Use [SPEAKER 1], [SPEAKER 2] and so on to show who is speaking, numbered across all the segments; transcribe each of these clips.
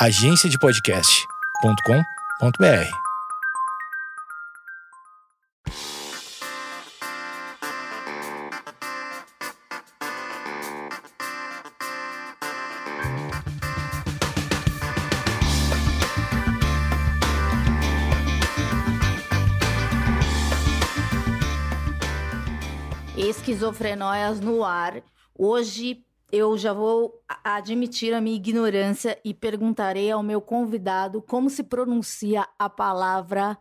[SPEAKER 1] agenciadepodcast.com.br.
[SPEAKER 2] Esquizofrenóias no ar. Hoje eu já vou admitir a minha ignorância e perguntarei ao meu convidado como se pronuncia a palavra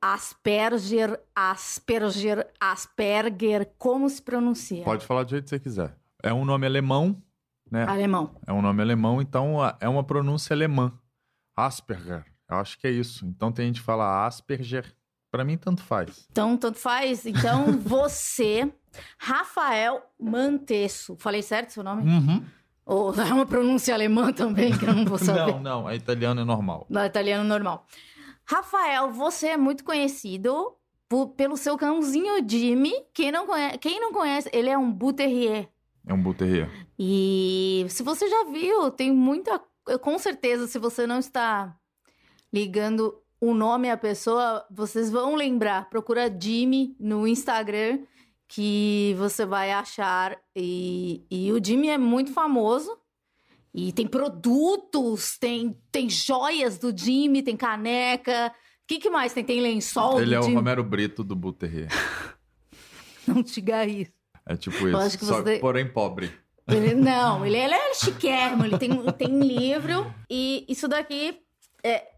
[SPEAKER 2] Asperger, Asperger, Asperger, como se pronuncia?
[SPEAKER 3] Pode falar do jeito que você quiser. É um nome alemão, né?
[SPEAKER 2] Alemão.
[SPEAKER 3] É um nome alemão, então é uma pronúncia alemã. Asperger. Eu acho que é isso. Então tem gente que fala Asperger. Para mim, tanto faz.
[SPEAKER 2] Então, tanto faz. Então, você, Rafael Mantesso. Falei certo seu nome?
[SPEAKER 3] Uhum.
[SPEAKER 2] Ou é uma pronúncia alemã também, que eu não vou saber.
[SPEAKER 3] não, não. É italiano é normal.
[SPEAKER 2] Não, é italiano normal. Rafael, você é muito conhecido por, pelo seu cãozinho Jimmy. Quem não, conhece, quem não conhece, ele é um Buterrier.
[SPEAKER 3] É um Buterrier.
[SPEAKER 2] E se você já viu, tem muita... Com certeza, se você não está ligando o nome à pessoa, vocês vão lembrar. Procura Jimmy no Instagram que você vai achar. E, e o Jimmy é muito famoso. E tem produtos, tem, tem joias do Jimmy, tem caneca. O que, que mais tem? Tem lençol
[SPEAKER 3] Ele é o
[SPEAKER 2] Jimmy.
[SPEAKER 3] Romero Brito do Buterrier.
[SPEAKER 2] Não diga isso.
[SPEAKER 3] É tipo isso.
[SPEAKER 2] que
[SPEAKER 3] Só,
[SPEAKER 2] você-
[SPEAKER 3] porém pobre.
[SPEAKER 2] Ele- não, ele, ele é chiquérrimo, ele tem, tem livro. E isso daqui é.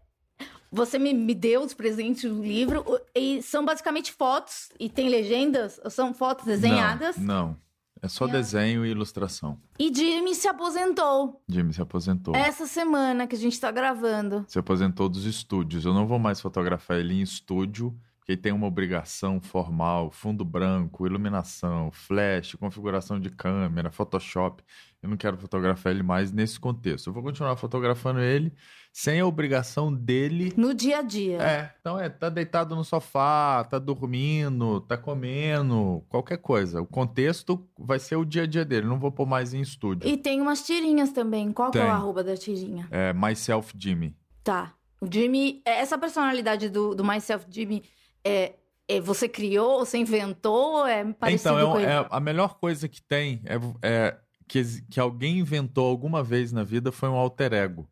[SPEAKER 2] Você me, me deu de presente o livro, e são basicamente fotos, e tem legendas, ou são fotos desenhadas.
[SPEAKER 3] Não, não. É só
[SPEAKER 2] É.
[SPEAKER 3] desenho e ilustração.
[SPEAKER 2] E Jimmy se aposentou
[SPEAKER 3] Jimmy se aposentou.
[SPEAKER 2] essa semana que a gente tá gravando.
[SPEAKER 3] Se aposentou dos estúdios. Eu não vou mais fotografar ele em estúdio, porque ele tem uma obrigação formal, fundo branco, iluminação, flash, configuração de câmera, Photoshop. Eu não quero fotografar ele mais nesse contexto. Eu vou continuar fotografando ele sem a obrigação dele.
[SPEAKER 2] No dia a dia.
[SPEAKER 3] É, então é, tá deitado no sofá, tá dormindo, tá comendo, qualquer coisa. O contexto vai ser o dia a dia dele. Não vou pôr mais em estúdio.
[SPEAKER 2] E tem umas tirinhas também. Qual que é o arroba da tirinha?
[SPEAKER 3] É Myself Jimmy.
[SPEAKER 2] Tá. O Jimmy, essa personalidade do, do Myself Jimmy, é, é, você criou, você inventou, é parecido
[SPEAKER 3] então, é,
[SPEAKER 2] com ele?
[SPEAKER 3] é a melhor coisa que tem é, é que, que alguém inventou alguma vez na vida foi um alter ego.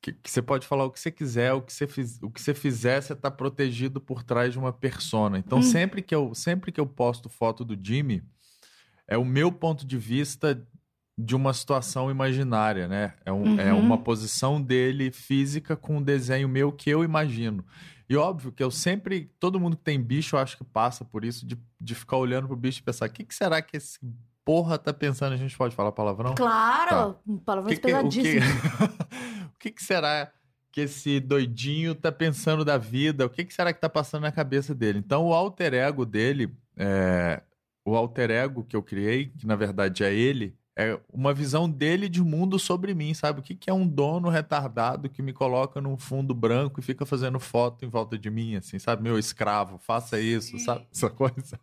[SPEAKER 3] Que, que você pode falar o que você quiser, o que você, fiz, o que você fizer, você tá protegido por trás de uma persona. Então,
[SPEAKER 2] Hum.
[SPEAKER 3] sempre, que eu, sempre que eu posto foto do Jimmy, é o meu ponto de vista de uma situação imaginária, né? É, um- é
[SPEAKER 2] Uhum.
[SPEAKER 3] uma posição dele física com um desenho meu que eu imagino. E óbvio que eu sempre, todo mundo que tem bicho, eu acho que passa por isso, de, de ficar olhando pro bicho e pensar, o que, que será que esse porra tá pensando? A gente pode falar palavrão?
[SPEAKER 2] Claro,
[SPEAKER 3] Tá.
[SPEAKER 2] palavrões
[SPEAKER 3] que, o, o que que será que esse doidinho tá pensando da vida? O que, que será que tá passando na cabeça dele? Então, o alter ego dele, é, o alter ego que eu criei, que na verdade é ele, é uma visão dele de mundo sobre mim, sabe? O que, que é um dono retardado que me coloca num fundo branco e fica fazendo foto em volta de mim, assim, sabe? Meu escravo, faça isso, sabe? Essa coisa.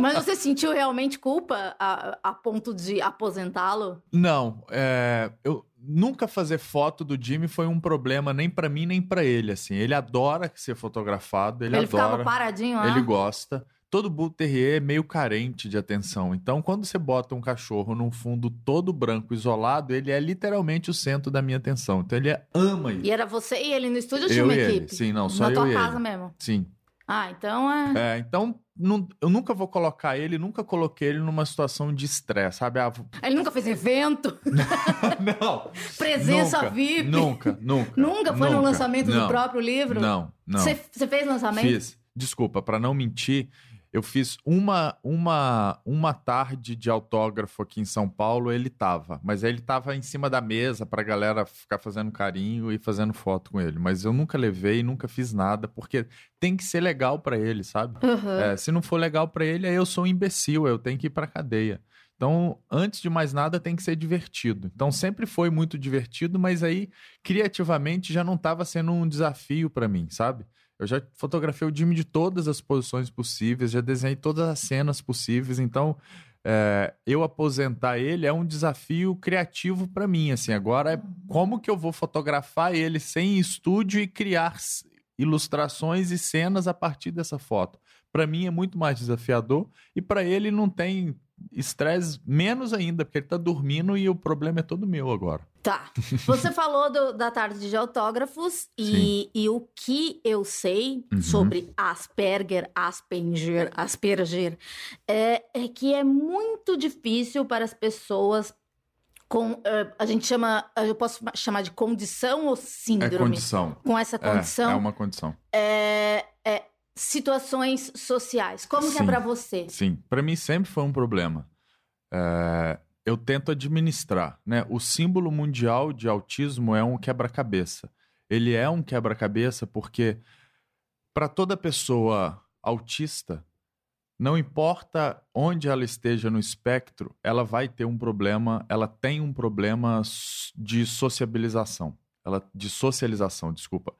[SPEAKER 2] Mas você sentiu realmente culpa a, a ponto de aposentá-lo?
[SPEAKER 3] Não, é, eu nunca fazer foto do Jimmy foi um problema nem pra mim nem pra ele, assim. Ele adora ser fotografado, ele,
[SPEAKER 2] Ele, ficava
[SPEAKER 3] adora,
[SPEAKER 2] paradinho lá?
[SPEAKER 3] ele gosta. Todo Bull Terrier é meio carente de atenção. Então, quando você bota um cachorro num fundo todo branco, isolado, ele é literalmente o centro da minha atenção. Então, ele ama isso.
[SPEAKER 2] E era você e ele no estúdio ou
[SPEAKER 3] Eu
[SPEAKER 2] uma
[SPEAKER 3] e ele.
[SPEAKER 2] equipe?
[SPEAKER 3] Sim, não, só
[SPEAKER 2] Na
[SPEAKER 3] eu
[SPEAKER 2] tua
[SPEAKER 3] e
[SPEAKER 2] casa
[SPEAKER 3] ele.
[SPEAKER 2] mesmo?
[SPEAKER 3] Sim.
[SPEAKER 2] Ah, então é...
[SPEAKER 3] É, então, não- eu nunca vou colocar ele, nunca coloquei ele numa situação de estresse, sabe? Ah, vou-
[SPEAKER 2] Ele nunca fez evento?
[SPEAKER 3] não.
[SPEAKER 2] Presença
[SPEAKER 3] nunca,
[SPEAKER 2] VIP?
[SPEAKER 3] Nunca, nunca.
[SPEAKER 2] Nunca foi no
[SPEAKER 3] nunca.
[SPEAKER 2] lançamento do
[SPEAKER 3] Não.
[SPEAKER 2] próprio livro?
[SPEAKER 3] Não, não.
[SPEAKER 2] Você você fez lançamento?
[SPEAKER 3] Fiz. Desculpa, para não mentir, eu fiz uma, uma, uma tarde de autógrafo aqui em São Paulo, ele tava. Mas aí ele tava em cima da mesa pra galera ficar fazendo carinho e fazendo foto com ele. Mas eu nunca levei, nunca fiz nada, porque tem que ser legal pra ele, sabe?
[SPEAKER 2] Uhum.
[SPEAKER 3] É, se não for legal pra ele, aí eu sou um imbecil, eu tenho que ir pra cadeia. Então, antes de mais nada, tem que ser divertido. Então, sempre foi muito divertido, mas aí, criativamente, já não estava sendo um desafio pra mim, sabe? Eu já fotografei o Jimmy de todas as posições possíveis, já desenhei todas as cenas possíveis, então é, eu aposentar ele é um desafio criativo para mim. Assim, agora, é como que eu vou fotografar ele sem estúdio e criar ilustrações e cenas a partir dessa foto? Para mim é muito mais desafiador e para ele não tem estresse menos ainda, porque ele tá dormindo e o problema é todo meu agora.
[SPEAKER 2] Tá. Você falou do- da tarde de autógrafos e, e o que eu sei
[SPEAKER 3] Uhum.
[SPEAKER 2] sobre Asperger, Asperger, Asperger, é, é que é muito difícil para as pessoas com. eh, a gente chama. Eu posso chamar de condição ou
[SPEAKER 3] É
[SPEAKER 2] síndrome?
[SPEAKER 3] condição.
[SPEAKER 2] Com essa
[SPEAKER 3] É,
[SPEAKER 2] condição.
[SPEAKER 3] é uma condição.
[SPEAKER 2] é, é, situações sociais. Como que é
[SPEAKER 3] Sim.
[SPEAKER 2] pra você?
[SPEAKER 3] Sim, para mim sempre foi um problema. É, eu tento administrar, né? O símbolo mundial de autismo é um quebra-cabeça. Ele é um quebra-cabeça porque para toda pessoa autista, não importa onde ela esteja no espectro, ela vai ter um problema, ela tem um problema de sociabilização, ela de socialização, desculpa.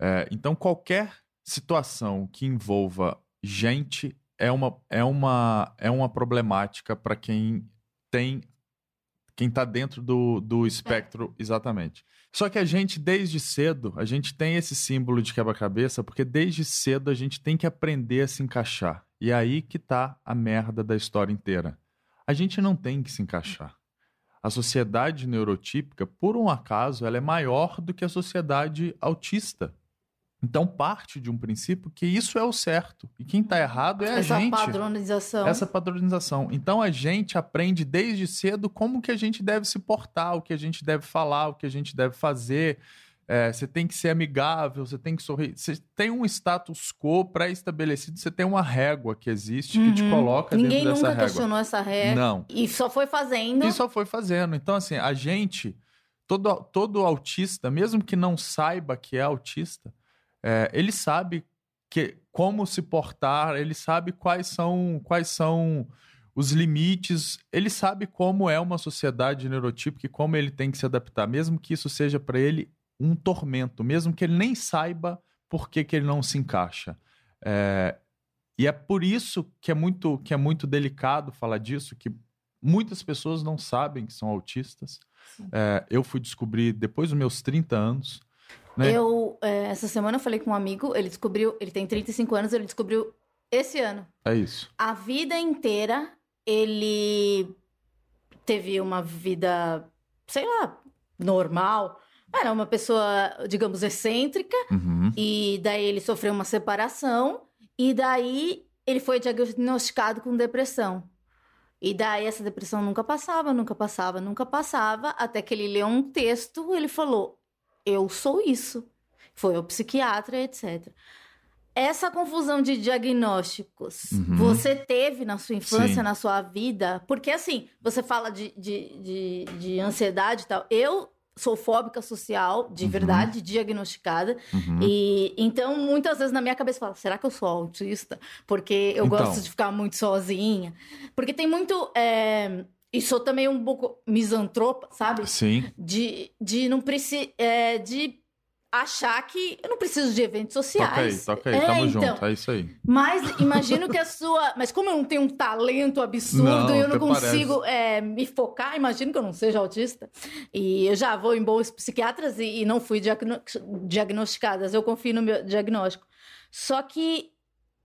[SPEAKER 3] É, então qualquer situação que envolva gente é uma, é uma, é uma problemática para quem tem quem está dentro do, do espectro exatamente. Só que a gente, desde cedo, a gente tem esse símbolo de quebra-cabeça, porque desde cedo a gente tem que aprender a se encaixar. E é aí que tá a merda da história inteira. A gente não tem que se encaixar. A sociedade neurotípica, por um acaso, ela é maior do que a sociedade autista. Então parte de um princípio que isso é o certo. E quem está errado é a
[SPEAKER 2] Essa
[SPEAKER 3] gente.
[SPEAKER 2] padronização.
[SPEAKER 3] Essa padronização. Então a gente aprende desde cedo como que a gente deve se portar, o que a gente deve falar, o que a gente deve fazer. É, você tem que ser amigável, você tem que sorrir. Você tem um status quo pré-estabelecido, você tem uma régua que existe que te
[SPEAKER 2] Uhum.
[SPEAKER 3] coloca
[SPEAKER 2] Ninguém
[SPEAKER 3] dentro dessa
[SPEAKER 2] nunca
[SPEAKER 3] régua.
[SPEAKER 2] questionou essa regra.
[SPEAKER 3] Não.
[SPEAKER 2] E só foi fazendo.
[SPEAKER 3] E só foi fazendo. Então, assim, a gente, todo, todo autista, mesmo que não saiba que é autista, é, ele sabe que, como se portar, ele sabe quais são, quais são os limites, ele sabe como é uma sociedade neurotípica e como ele tem que se adaptar, mesmo que isso seja para ele um tormento, mesmo que ele nem saiba por que, que ele não se encaixa. É, e é por isso que é muito que é muito delicado falar disso, que muitas pessoas não sabem que são autistas. É, eu fui descobrir depois dos meus 30 anos. Né?
[SPEAKER 2] Eu, é, essa semana eu falei com um amigo, ele descobriu, ele tem 35 anos, ele descobriu esse ano.
[SPEAKER 3] É isso.
[SPEAKER 2] A vida inteira ele teve uma vida, sei lá, normal. Era uma pessoa, digamos, excêntrica,
[SPEAKER 3] Uhum.
[SPEAKER 2] e daí ele sofreu uma separação, e daí ele foi diagnosticado com depressão. E daí essa depressão nunca passava, nunca passava, nunca passava, até que ele leu um texto, ele falou: "Eu sou isso". Foi ao psiquiatra, etc. Essa confusão de diagnósticos,
[SPEAKER 3] Uhum.
[SPEAKER 2] você teve na sua infância,
[SPEAKER 3] Sim.
[SPEAKER 2] na sua vida? Porque assim, você fala de, de, de, de ansiedade e tal. Eu sou fóbica social, de
[SPEAKER 3] Uhum.
[SPEAKER 2] verdade, diagnosticada.
[SPEAKER 3] Uhum.
[SPEAKER 2] E então, muitas vezes na minha cabeça fala, será que eu sou autista? Porque eu
[SPEAKER 3] Então.
[SPEAKER 2] gosto de ficar muito sozinha. Porque tem muito. É... E sou também um pouco misantropa, sabe?
[SPEAKER 3] Sim.
[SPEAKER 2] De, de não precisar. de achar que eu não preciso de eventos
[SPEAKER 3] Toca aí,
[SPEAKER 2] sociais.
[SPEAKER 3] toca aí.
[SPEAKER 2] É,
[SPEAKER 3] Tamo
[SPEAKER 2] então,
[SPEAKER 3] junto. É isso aí.
[SPEAKER 2] Mas imagino que a sua. Mas como eu não tenho um talento absurdo e eu não consigo é, me focar, imagino que eu não seja autista. E eu já vou em bons psiquiatras e, e não fui diagno- diagnosticadas. Eu confio no meu diagnóstico. Só que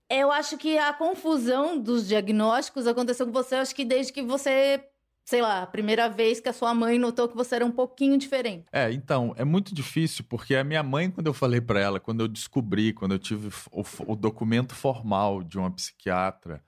[SPEAKER 2] eu acho que a confusão dos diagnósticos aconteceu com você, acho que desde que você. Sei lá, a primeira vez que a sua mãe notou que você era um pouquinho diferente.
[SPEAKER 3] É, então, é muito difícil, porque a minha mãe, quando eu falei pra ela, quando eu descobri, quando eu tive o, o documento formal de uma psiquiatra,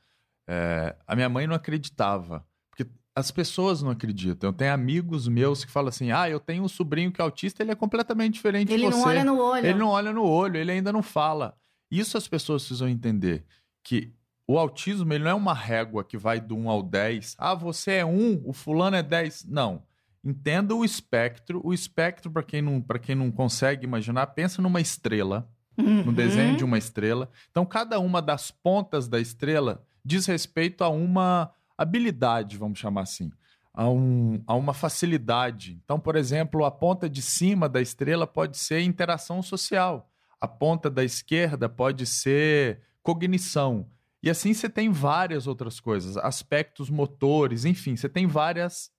[SPEAKER 3] é, a minha mãe não acreditava. Porque as pessoas não acreditam. Eu tenho amigos meus que falam assim: ah, eu tenho um sobrinho que é autista, ele é completamente diferente
[SPEAKER 2] Ele
[SPEAKER 3] de você.
[SPEAKER 2] não olha no olho.
[SPEAKER 3] Ele não olha no olho, ele ainda não fala. Isso as pessoas precisam entender. Que o autismo ele não é uma régua que vai do 1 ao 10. Ah, você é 1, o fulano é 10. Não. Entenda o espectro. O espectro, para quem, não, quem não consegue imaginar, pensa numa estrela, no
[SPEAKER 2] Uhum.
[SPEAKER 3] desenho de uma estrela. Então, cada uma das pontas da estrela diz respeito a uma habilidade, vamos chamar assim. A, um, a uma facilidade. Então, por exemplo, a ponta de cima da estrela pode ser interação social. A ponta da esquerda pode ser cognição. E assim você tem várias outras coisas, aspectos motores, enfim, você tem várias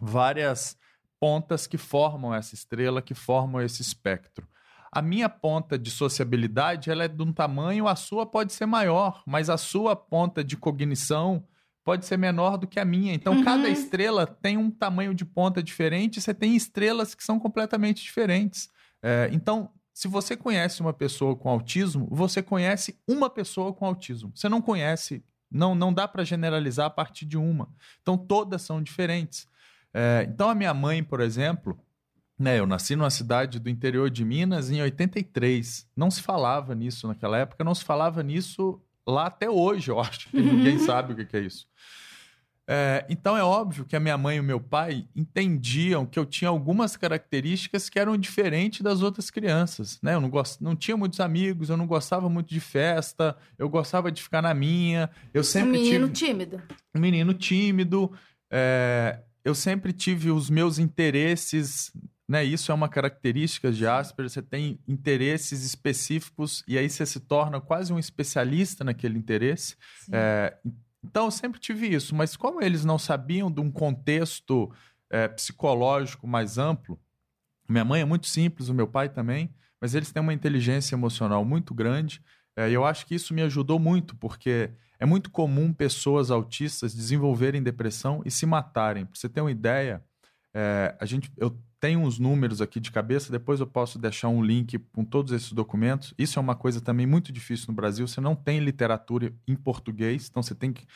[SPEAKER 3] várias pontas que formam essa estrela, que formam esse espectro. A minha ponta de sociabilidade ela é de um tamanho, a sua pode ser maior, mas a sua ponta de cognição pode ser menor do que a minha. Então,
[SPEAKER 2] Uhum.
[SPEAKER 3] cada estrela tem um tamanho de ponta diferente, você tem estrelas que são completamente diferentes. É, então, se você conhece uma pessoa com autismo, você conhece uma pessoa com autismo. Você não conhece, não, não dá para generalizar a partir de uma. Então, todas são diferentes. É, então, a minha mãe, por exemplo, né, eu nasci numa cidade do interior de Minas em 83. Não se falava nisso naquela época, não se falava nisso lá até hoje, eu acho que ninguém sabe o que que é isso. É, então é óbvio que a minha mãe e o meu pai entendiam que eu tinha algumas características que eram diferentes das outras crianças. Né? Eu não, gost... não tinha muitos amigos, eu não gostava muito de festa, eu gostava de ficar na minha. Eu
[SPEAKER 2] Um
[SPEAKER 3] sempre
[SPEAKER 2] menino
[SPEAKER 3] tive
[SPEAKER 2] tímido.
[SPEAKER 3] um menino tímido. é, eu sempre tive os meus interesses, né? Isso é uma característica de Asperger. Você tem interesses específicos e aí você se torna quase um especialista naquele interesse. É, então eu sempre tive isso, mas como eles não sabiam de um contexto é, psicológico mais amplo, minha mãe é muito simples, o meu pai também, mas eles têm uma inteligência emocional muito grande. é, eu acho que isso me ajudou muito, porque é muito comum pessoas autistas desenvolverem depressão e se matarem. Para você ter uma ideia, é, a gente, eu tenho uns números aqui de cabeça, depois eu posso deixar um link com todos esses documentos. Isso é uma coisa também muito difícil no Brasil. Você não tem literatura em português, então você tem que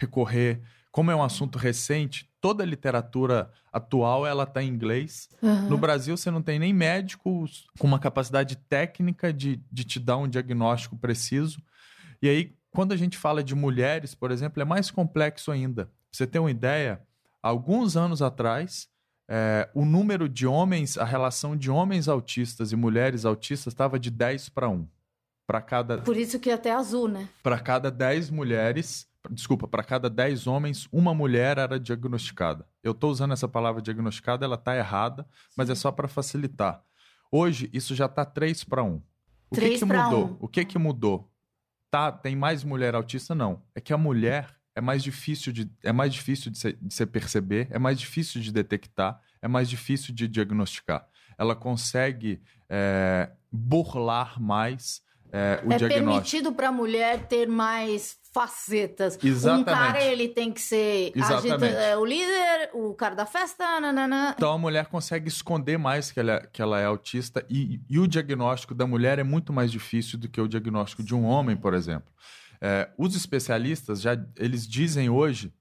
[SPEAKER 3] recorrer. Como é um assunto recente, toda a literatura atual ela está em inglês.
[SPEAKER 2] Aham.
[SPEAKER 3] No Brasil, você não tem nem médicos com uma capacidade técnica de, de te dar um diagnóstico preciso. E aí, quando a gente fala de mulheres, por exemplo, é mais complexo ainda. Pra você ter uma ideia, alguns anos atrás, é, o número de homens, a relação de homens autistas e mulheres autistas estava de 10 para 1. Para cada,
[SPEAKER 2] Por isso que até azul, né?
[SPEAKER 3] para cada 10 mulheres, desculpa, para cada 10 homens, uma mulher era diagnosticada. Eu estou usando essa palavra diagnosticada, ela está errada, mas é só para facilitar. Hoje, isso já está 3 para 1. O que,
[SPEAKER 2] Três
[SPEAKER 3] que
[SPEAKER 2] pra
[SPEAKER 3] mudou?
[SPEAKER 2] um.
[SPEAKER 3] O que, que mudou? Tá, tem mais mulher autista? Não. É que a mulher é mais difícil de, é mais difícil de se, de se perceber, é mais difícil de detectar, é mais difícil de diagnosticar. Ela consegue é, burlar mais é, o
[SPEAKER 2] é
[SPEAKER 3] diagnóstico.
[SPEAKER 2] permitido para a mulher ter mais facetas.
[SPEAKER 3] Exatamente.
[SPEAKER 2] Um cara, ele tem que ser agita- é, o líder, o cara da festa, nananã.
[SPEAKER 3] Então a mulher consegue esconder mais que ela, que ela é autista e, e o diagnóstico da mulher é muito mais difícil do que o diagnóstico de um homem, por exemplo. É, os especialistas já eles dizem hoje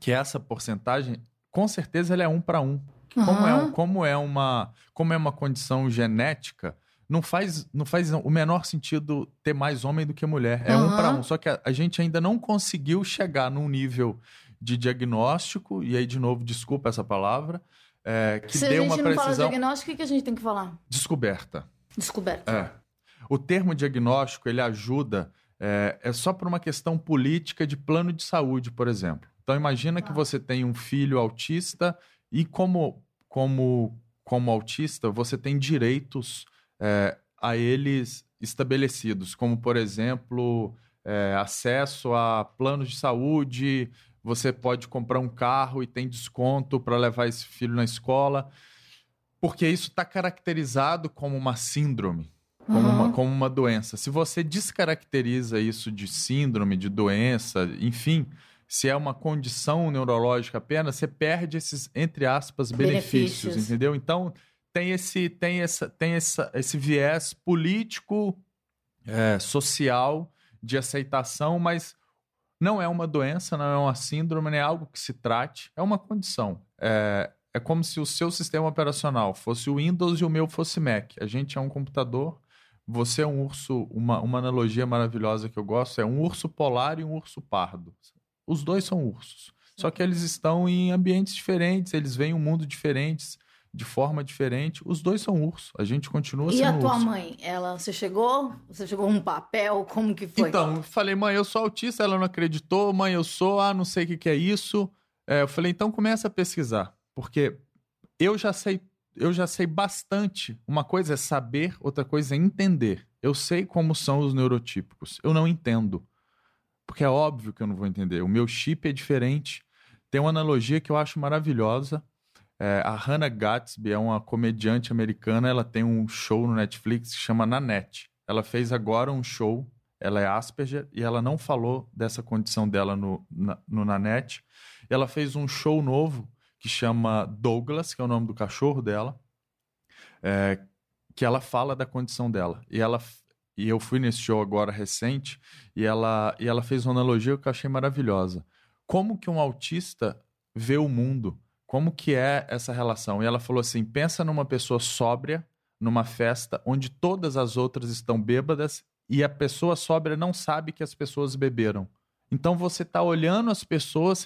[SPEAKER 3] que essa porcentagem, com certeza, ela é um para um. Como é, um- como é uma como é uma condição genética, não faz, não faz o menor sentido ter mais homem do que mulher. É um
[SPEAKER 2] Aham.
[SPEAKER 3] para um. Só que a, a gente ainda não conseguiu chegar num nível de diagnóstico, e aí, de novo, desculpa essa palavra, é, que
[SPEAKER 2] Se
[SPEAKER 3] dê
[SPEAKER 2] a
[SPEAKER 3] uma
[SPEAKER 2] gente não fala
[SPEAKER 3] precisão.
[SPEAKER 2] diagnóstico, o que que a gente tem que falar?
[SPEAKER 3] Descoberta.
[SPEAKER 2] Descoberta.
[SPEAKER 3] É. O termo diagnóstico ele ajuda é, é só por uma questão política de plano de saúde, por exemplo. Então imagina que
[SPEAKER 2] Ah.
[SPEAKER 3] você tem um filho autista e como como como autista você tem direitos é, a eles estabelecidos, como por exemplo é, acesso a planos de saúde. Você pode comprar um carro e tem desconto para levar esse filho na escola, porque isso está caracterizado como uma síndrome como,
[SPEAKER 2] Aham.
[SPEAKER 3] uma, como uma doença. Se você descaracteriza isso de síndrome, de doença, enfim, se é uma condição neurológica apenas, você perde esses, entre aspas, benefícios,
[SPEAKER 2] Benefícios.
[SPEAKER 3] entendeu? Então, tem esse, tem essa, tem essa, esse viés político, é, social, de aceitação, mas não é uma doença, não é uma síndrome, não é algo que se trate, é uma condição. É, é como se o seu sistema operacional fosse o Windows e o meu fosse Mac. A gente é um computador, você é um urso, uma, uma analogia maravilhosa que eu gosto é um urso polar e um urso pardo. Os dois são ursos. Só que eles estão em ambientes diferentes, eles veem um mundo diferentes, de forma diferente. Os dois são urso. A gente continua
[SPEAKER 2] E
[SPEAKER 3] sendo
[SPEAKER 2] a tua
[SPEAKER 3] urso.
[SPEAKER 2] mãe? Ela, você chegou? Você chegou com um papel? Como que foi?
[SPEAKER 3] Então, eu falei, mãe, eu sou autista, ela não acreditou, mãe, eu sou, ah, não sei o que, que é isso. É, eu falei, então começa a pesquisar, porque eu já sei, eu já sei bastante. Uma coisa é saber, outra coisa é entender. Eu sei como são os neurotípicos, eu não entendo. porque é óbvio que eu não vou entender. O meu chip é diferente. Tem uma analogia que eu acho maravilhosa. É, a Hannah Gatsby é uma comediante americana. Ela tem um show no Netflix que chama Nanette. Ela fez agora um show. Ela é Asperger e ela não falou dessa condição dela no, na, no Nanette. Ela fez um show novo que chama Douglas, que é o nome do cachorro dela, é, que ela fala da condição dela. E ela e eu fui nesse show agora recente e ela e ela fez uma analogia que eu achei maravilhosa. Como que um autista vê o mundo? Como que é essa relação? E ela falou assim: pensa numa pessoa sóbria numa festa onde todas as outras estão bêbadas e a pessoa sóbria não sabe que as pessoas beberam. Então você está olhando as pessoas,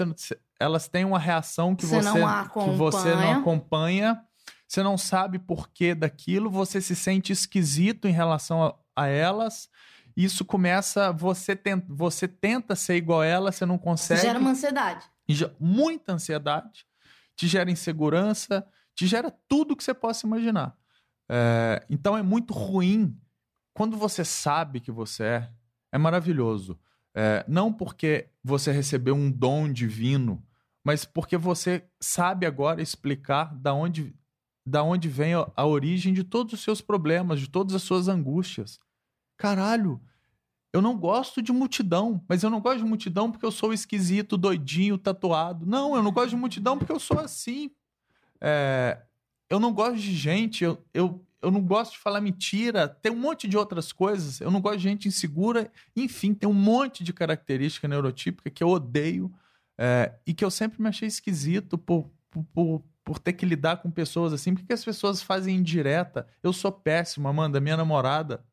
[SPEAKER 3] elas têm uma reação que você, você não que você não acompanha, você não sabe porquê daquilo, você se sente esquisito em relação a, a elas. Isso começa, você tenta, você tenta ser igual a ela, você não consegue.
[SPEAKER 2] Gera uma ansiedade.
[SPEAKER 3] Muita ansiedade, te gera insegurança, te gera tudo que você possa imaginar. É, então é muito ruim. Quando você sabe que você é, é maravilhoso. É, não porque você recebeu um dom divino, mas porque você sabe agora explicar da onde, da onde vem a, a origem de todos os seus problemas, de todas as suas angústias. Caralho, eu não gosto de multidão, mas eu não gosto de multidão porque eu sou esquisito, doidinho, tatuado. Não, eu não gosto de multidão porque eu sou assim. É, eu não gosto de gente, eu, eu, eu não gosto de falar mentira, tem um monte de outras coisas. Eu não gosto de gente insegura. Enfim, tem um monte de característica neurotípica que eu odeio é, e que eu sempre me achei esquisito por, por, por, ter que lidar com pessoas assim. Porque as pessoas fazem indireta. Eu sou péssimo, Amanda, minha namorada.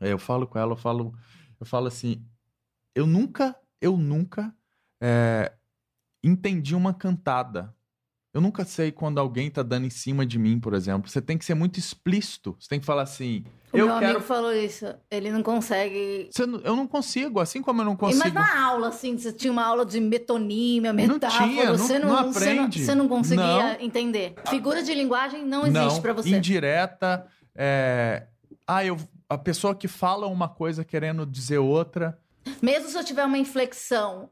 [SPEAKER 3] É, eu falo com ela, eu falo, eu falo assim. Eu nunca, eu nunca é, entendi uma cantada eu nunca sei quando alguém tá dando em cima de mim, por exemplo. Você tem que ser muito explícito. Você tem que falar assim.
[SPEAKER 2] O
[SPEAKER 3] eu
[SPEAKER 2] meu
[SPEAKER 3] quero...
[SPEAKER 2] amigo falou isso. Ele não consegue.
[SPEAKER 3] Não, eu não consigo, assim como eu não consigo.
[SPEAKER 2] Mas na aula, assim, você tinha uma aula de metonímia, metáfora.
[SPEAKER 3] Não tinha,
[SPEAKER 2] você
[SPEAKER 3] não, não, aprende. Você
[SPEAKER 2] não, você não conseguia não. entender. Figura de linguagem não existe para você.
[SPEAKER 3] Indireta. É... Ah, eu... a pessoa que fala uma coisa querendo dizer outra.
[SPEAKER 2] Mesmo se eu tiver uma inflexão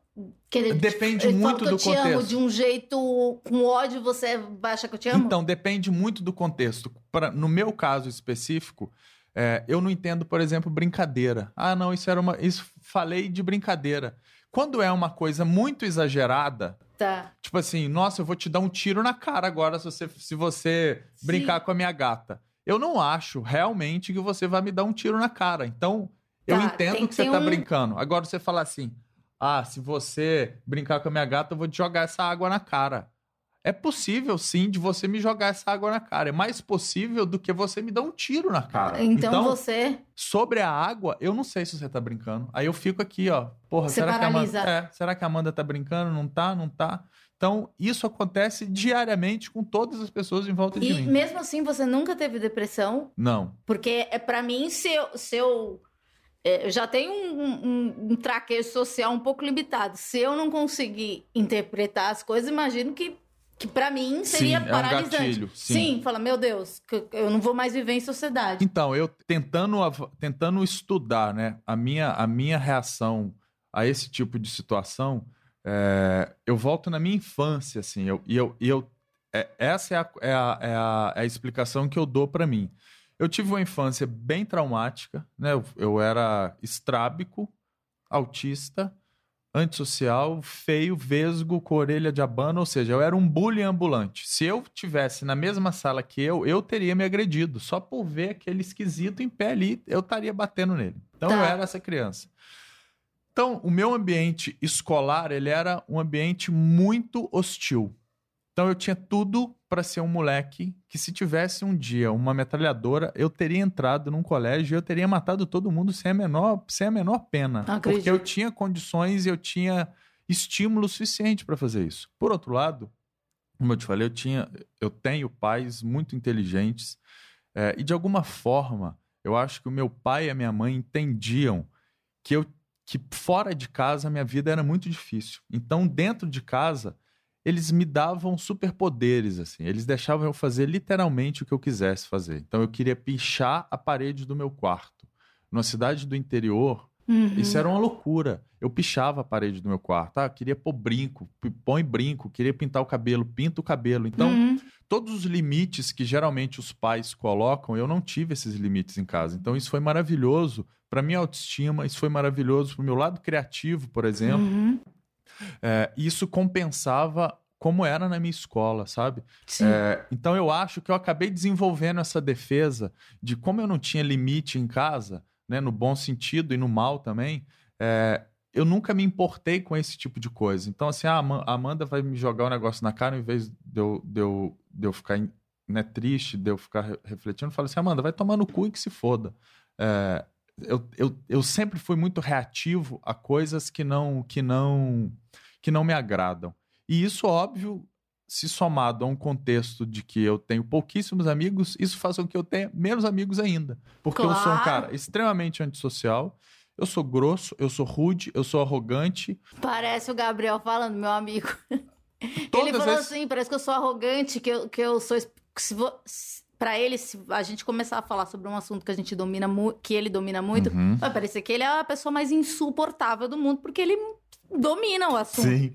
[SPEAKER 3] que ele, depende ele muito do
[SPEAKER 2] contexto. Amo de um jeito com ódio, você vai achar que eu te amo?
[SPEAKER 3] Então, depende muito do contexto. Pra, no meu caso específico, é, eu não entendo, por exemplo, brincadeira. Ah, não, isso era uma. Isso falei de brincadeira. Quando é uma coisa muito exagerada,
[SPEAKER 2] tá.
[SPEAKER 3] tipo assim, nossa, eu vou te dar um tiro na cara agora se você, se você brincar com a minha gata. Eu não acho realmente que você vai me dar um tiro na cara. Então, eu tá, entendo que você tá um... brincando. Agora você fala assim: ah, se você brincar com a minha gata, eu vou te jogar essa água na cara. É possível, sim, de você me jogar essa água na cara. É mais possível do que você me dar um tiro na cara.
[SPEAKER 2] Então, então você.
[SPEAKER 3] Sobre a água, eu não sei se você tá brincando. Aí eu fico aqui, ó. Porra,
[SPEAKER 2] você
[SPEAKER 3] será
[SPEAKER 2] paralisa.
[SPEAKER 3] que, a Amanda, é, será que a Amanda tá brincando? Não tá? Não tá? Então, isso acontece diariamente com todas as pessoas em volta de
[SPEAKER 2] e
[SPEAKER 3] mim.
[SPEAKER 2] E mesmo assim, você nunca teve depressão?
[SPEAKER 3] Não.
[SPEAKER 2] Porque, é para mim, se eu, se eu eu já tenho um, um, um, traquejo social um pouco limitado. Se eu não conseguir interpretar as coisas, imagino que, que para mim seria sim, paralisante. É um gatilho, sim. sim, fala, meu Deus, eu não vou mais viver em sociedade.
[SPEAKER 3] Então, eu tentando, tentando estudar né, a, minha, a minha reação a esse tipo de situação, é, eu volto na minha infância, assim, eu, e eu, e eu, é, essa é a, é, a, é, a, é a explicação que eu dou para mim. Eu tive uma infância bem traumática, né? Eu, eu era estrábico, autista, antissocial, feio, vesgo, com orelha de abano, ou seja, eu era um bullying ambulante. Se eu tivesse na mesma sala que eu, eu teria me agredido. Só por ver aquele esquisito em pé ali, eu estaria batendo nele. Então tá. eu era essa criança. Então, o meu ambiente escolar, ele era um ambiente muito hostil. Então eu tinha tudo para ser um moleque que se tivesse um dia uma metralhadora, eu teria entrado num colégio e eu teria matado todo mundo sem a menor, sem a menor pena. Porque eu tinha condições e eu tinha estímulo suficiente para fazer isso. Por outro lado, como eu te falei, eu tinha, eu tenho pais muito inteligentes é, e de alguma forma eu acho que o meu pai e a minha mãe entendiam que eu que fora de casa a minha vida era muito difícil. Então dentro de casa eles me davam superpoderes, assim. Eles deixavam eu fazer literalmente o que eu quisesse fazer. Então eu queria pichar a parede do meu quarto. Numa cidade do interior,
[SPEAKER 2] Uhum.
[SPEAKER 3] Isso era uma loucura. Eu pichava a parede do meu quarto. Ah, queria pôr brinco, põe brinco, queria pintar o cabelo, pinta o cabelo. Então,
[SPEAKER 2] Uhum.
[SPEAKER 3] todos os limites que geralmente os pais colocam, eu não tive esses limites em casa. Então, isso foi maravilhoso para minha autoestima, isso foi maravilhoso para o meu lado criativo, por exemplo.
[SPEAKER 2] Uhum.
[SPEAKER 3] É, isso compensava como era na minha escola, sabe? É, então eu acho que eu acabei desenvolvendo essa defesa de como eu não tinha limite em casa, né, no bom sentido e no mal também. é, eu nunca me importei com esse tipo de coisa. Então, assim, a Ama- a Amanda vai me jogar um negócio na cara, em vez de eu, de eu, de eu ficar né, triste, de eu ficar re- refletindo, eu falo assim, Amanda, vai tomar no cu e que se foda. É, eu, eu, eu sempre fui muito reativo a coisas que não, que não, que não me agradam. E isso, óbvio, se somado a um contexto de que eu tenho pouquíssimos amigos, isso faz com que eu tenha menos amigos ainda. Porque eu sou um
[SPEAKER 2] Claro.
[SPEAKER 3] cara extremamente antissocial, eu sou grosso, eu sou rude, eu sou arrogante.
[SPEAKER 2] Parece o Gabriel falando, meu amigo. ele
[SPEAKER 3] Todas
[SPEAKER 2] falou
[SPEAKER 3] vezes-
[SPEAKER 2] assim, parece que eu sou arrogante, que eu, que eu sou... Se vo... Pra ele, se a gente começar a falar sobre um assunto que a gente domina muito, que ele domina muito,
[SPEAKER 3] Uhum.
[SPEAKER 2] vai parecer que ele é a pessoa mais insuportável do mundo, porque ele domina o assunto.
[SPEAKER 3] Sim.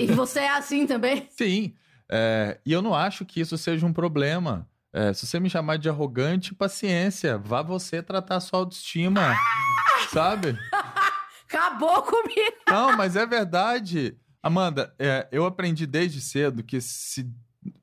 [SPEAKER 2] E você é assim também?
[SPEAKER 3] Sim. É, e eu não acho que isso seja um problema. É, se você me chamar de arrogante, paciência. Vá você tratar a sua autoestima. sabe?
[SPEAKER 2] Acabou comigo!
[SPEAKER 3] Não, mas é verdade. Amanda, é, eu aprendi desde cedo que se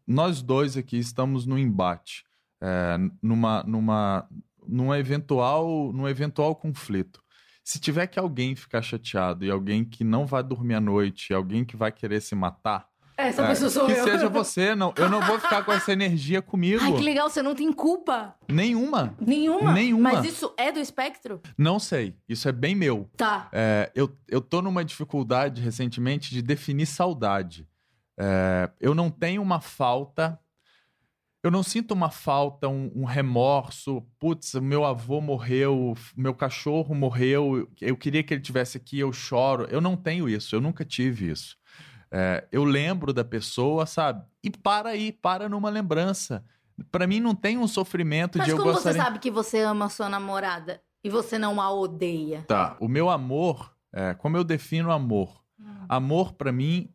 [SPEAKER 3] nós dois aqui estamos no embate, é, numa, numa, numa eventual, num eventual conflito. Se tiver que alguém ficar chateado e alguém que não vai dormir à noite, e alguém que vai querer se matar,
[SPEAKER 2] Essa
[SPEAKER 3] é,
[SPEAKER 2] pessoa sou
[SPEAKER 3] que
[SPEAKER 2] eu.
[SPEAKER 3] seja você, não. Eu não vou ficar com essa energia comigo.
[SPEAKER 2] Ai, que legal, você não tem culpa.
[SPEAKER 3] Nenhuma.
[SPEAKER 2] Nenhuma.
[SPEAKER 3] Nenhuma.
[SPEAKER 2] Mas isso é do espectro?
[SPEAKER 3] Não sei. Isso é bem meu.
[SPEAKER 2] Tá.
[SPEAKER 3] É, eu, eu tô numa dificuldade recentemente de definir saudade. É, eu não tenho uma falta. Eu não sinto uma falta, um, um remorso. Putz, o meu avô morreu, meu cachorro morreu, eu queria que ele tivesse aqui, eu choro. Eu não tenho isso, eu nunca tive isso. É, eu lembro da pessoa, sabe? E para aí, para numa lembrança. Pra mim não tem um sofrimento
[SPEAKER 2] Mas
[SPEAKER 3] de eu
[SPEAKER 2] como
[SPEAKER 3] gostaria...
[SPEAKER 2] você sabe que você ama a sua namorada e você não a odeia?
[SPEAKER 3] Tá. O meu amor, é, como eu defino amor? Amor, pra mim,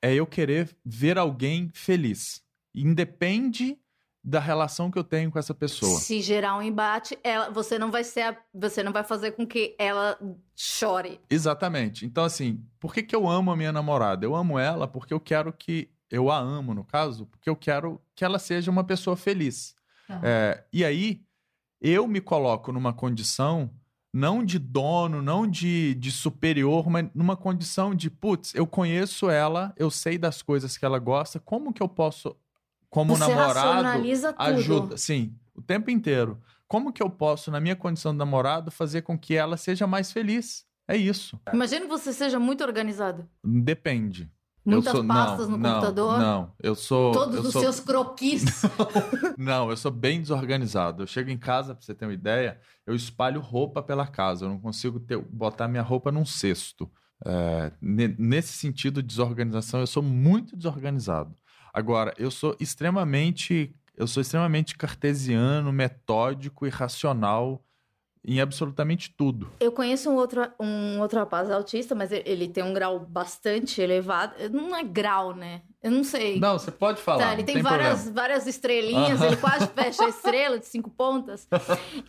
[SPEAKER 3] é eu querer ver alguém feliz. Independe da relação que eu tenho com essa pessoa.
[SPEAKER 2] Se gerar um embate, ela, você não vai ser, a- você não vai fazer com que ela chore.
[SPEAKER 3] Exatamente. Então, assim, por que, que eu amo a minha namorada? Eu amo ela porque eu quero que. Eu a amo, no caso, porque eu quero que ela seja uma pessoa feliz. É, e aí, eu me coloco numa condição não de dono, não de, de superior, mas numa condição de, putz, eu conheço ela, eu sei das coisas que ela gosta, como que eu posso, como
[SPEAKER 2] Você
[SPEAKER 3] namorado,
[SPEAKER 2] racionaliza tudo.
[SPEAKER 3] ajuda? Sim, o tempo inteiro. Como que eu posso, na minha condição de namorado, fazer com que ela seja mais feliz? É isso.
[SPEAKER 2] Imagina que você seja muito organizado.
[SPEAKER 3] Depende.
[SPEAKER 2] Muitas
[SPEAKER 3] sou,
[SPEAKER 2] pastas
[SPEAKER 3] não,
[SPEAKER 2] no
[SPEAKER 3] não,
[SPEAKER 2] computador.
[SPEAKER 3] Não, eu sou.
[SPEAKER 2] Todos
[SPEAKER 3] eu
[SPEAKER 2] os
[SPEAKER 3] sou,
[SPEAKER 2] seus croquis.
[SPEAKER 3] Não, eu sou bem desorganizado. Eu chego em casa, pra você ter uma ideia, eu espalho roupa pela casa. Eu não consigo ter- botar minha roupa num cesto. É, ne- nesse sentido de desorganização, eu sou muito desorganizado. Agora, eu sou extremamente. Eu sou extremamente cartesiano, metódico e racional em absolutamente tudo.
[SPEAKER 2] Eu conheço um outro, um outro rapaz autista, mas ele- tem um grau bastante elevado. Não é grau, né? Eu não sei.
[SPEAKER 3] Não, você pode falar.
[SPEAKER 2] Tá, ele tem,
[SPEAKER 3] tem
[SPEAKER 2] várias,
[SPEAKER 3] problema.
[SPEAKER 2] várias estrelinhas,
[SPEAKER 3] Aham.
[SPEAKER 2] ele quase fecha a estrela de cinco pontas.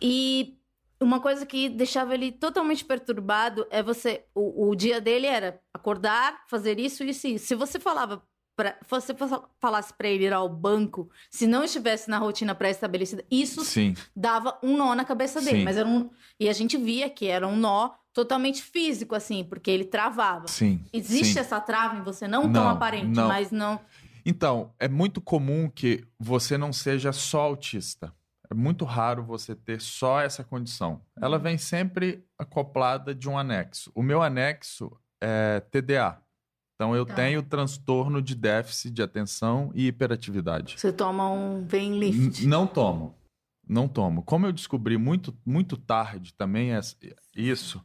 [SPEAKER 2] E uma coisa que deixava ele totalmente perturbado é você. O, o dia dele era acordar, fazer isso, isso e isso. Se você falava. Pra, se você falasse pra ele ir ao banco, se não estivesse na rotina pré-estabelecida, isso
[SPEAKER 3] Sim,
[SPEAKER 2] dava um nó na cabeça dele.
[SPEAKER 3] Sim.
[SPEAKER 2] Mas era um. E a gente via que era um nó totalmente físico, assim, porque ele travava.
[SPEAKER 3] sim.
[SPEAKER 2] Existe
[SPEAKER 3] sim.
[SPEAKER 2] essa trava em você, não, tão
[SPEAKER 3] Não,
[SPEAKER 2] aparente,
[SPEAKER 3] não.
[SPEAKER 2] mas não.
[SPEAKER 3] Então, é muito comum que você não seja só autista. É muito raro você ter só essa condição. Ela vem sempre acoplada de um anexo. O meu anexo é TDA. Então, eu
[SPEAKER 2] Tá.
[SPEAKER 3] tenho transtorno de déficit de atenção e hiperatividade.
[SPEAKER 2] Você toma um Vein
[SPEAKER 3] N-
[SPEAKER 2] Lift.
[SPEAKER 3] Não tomo. Não tomo. Como eu descobri muito, muito tarde também isso,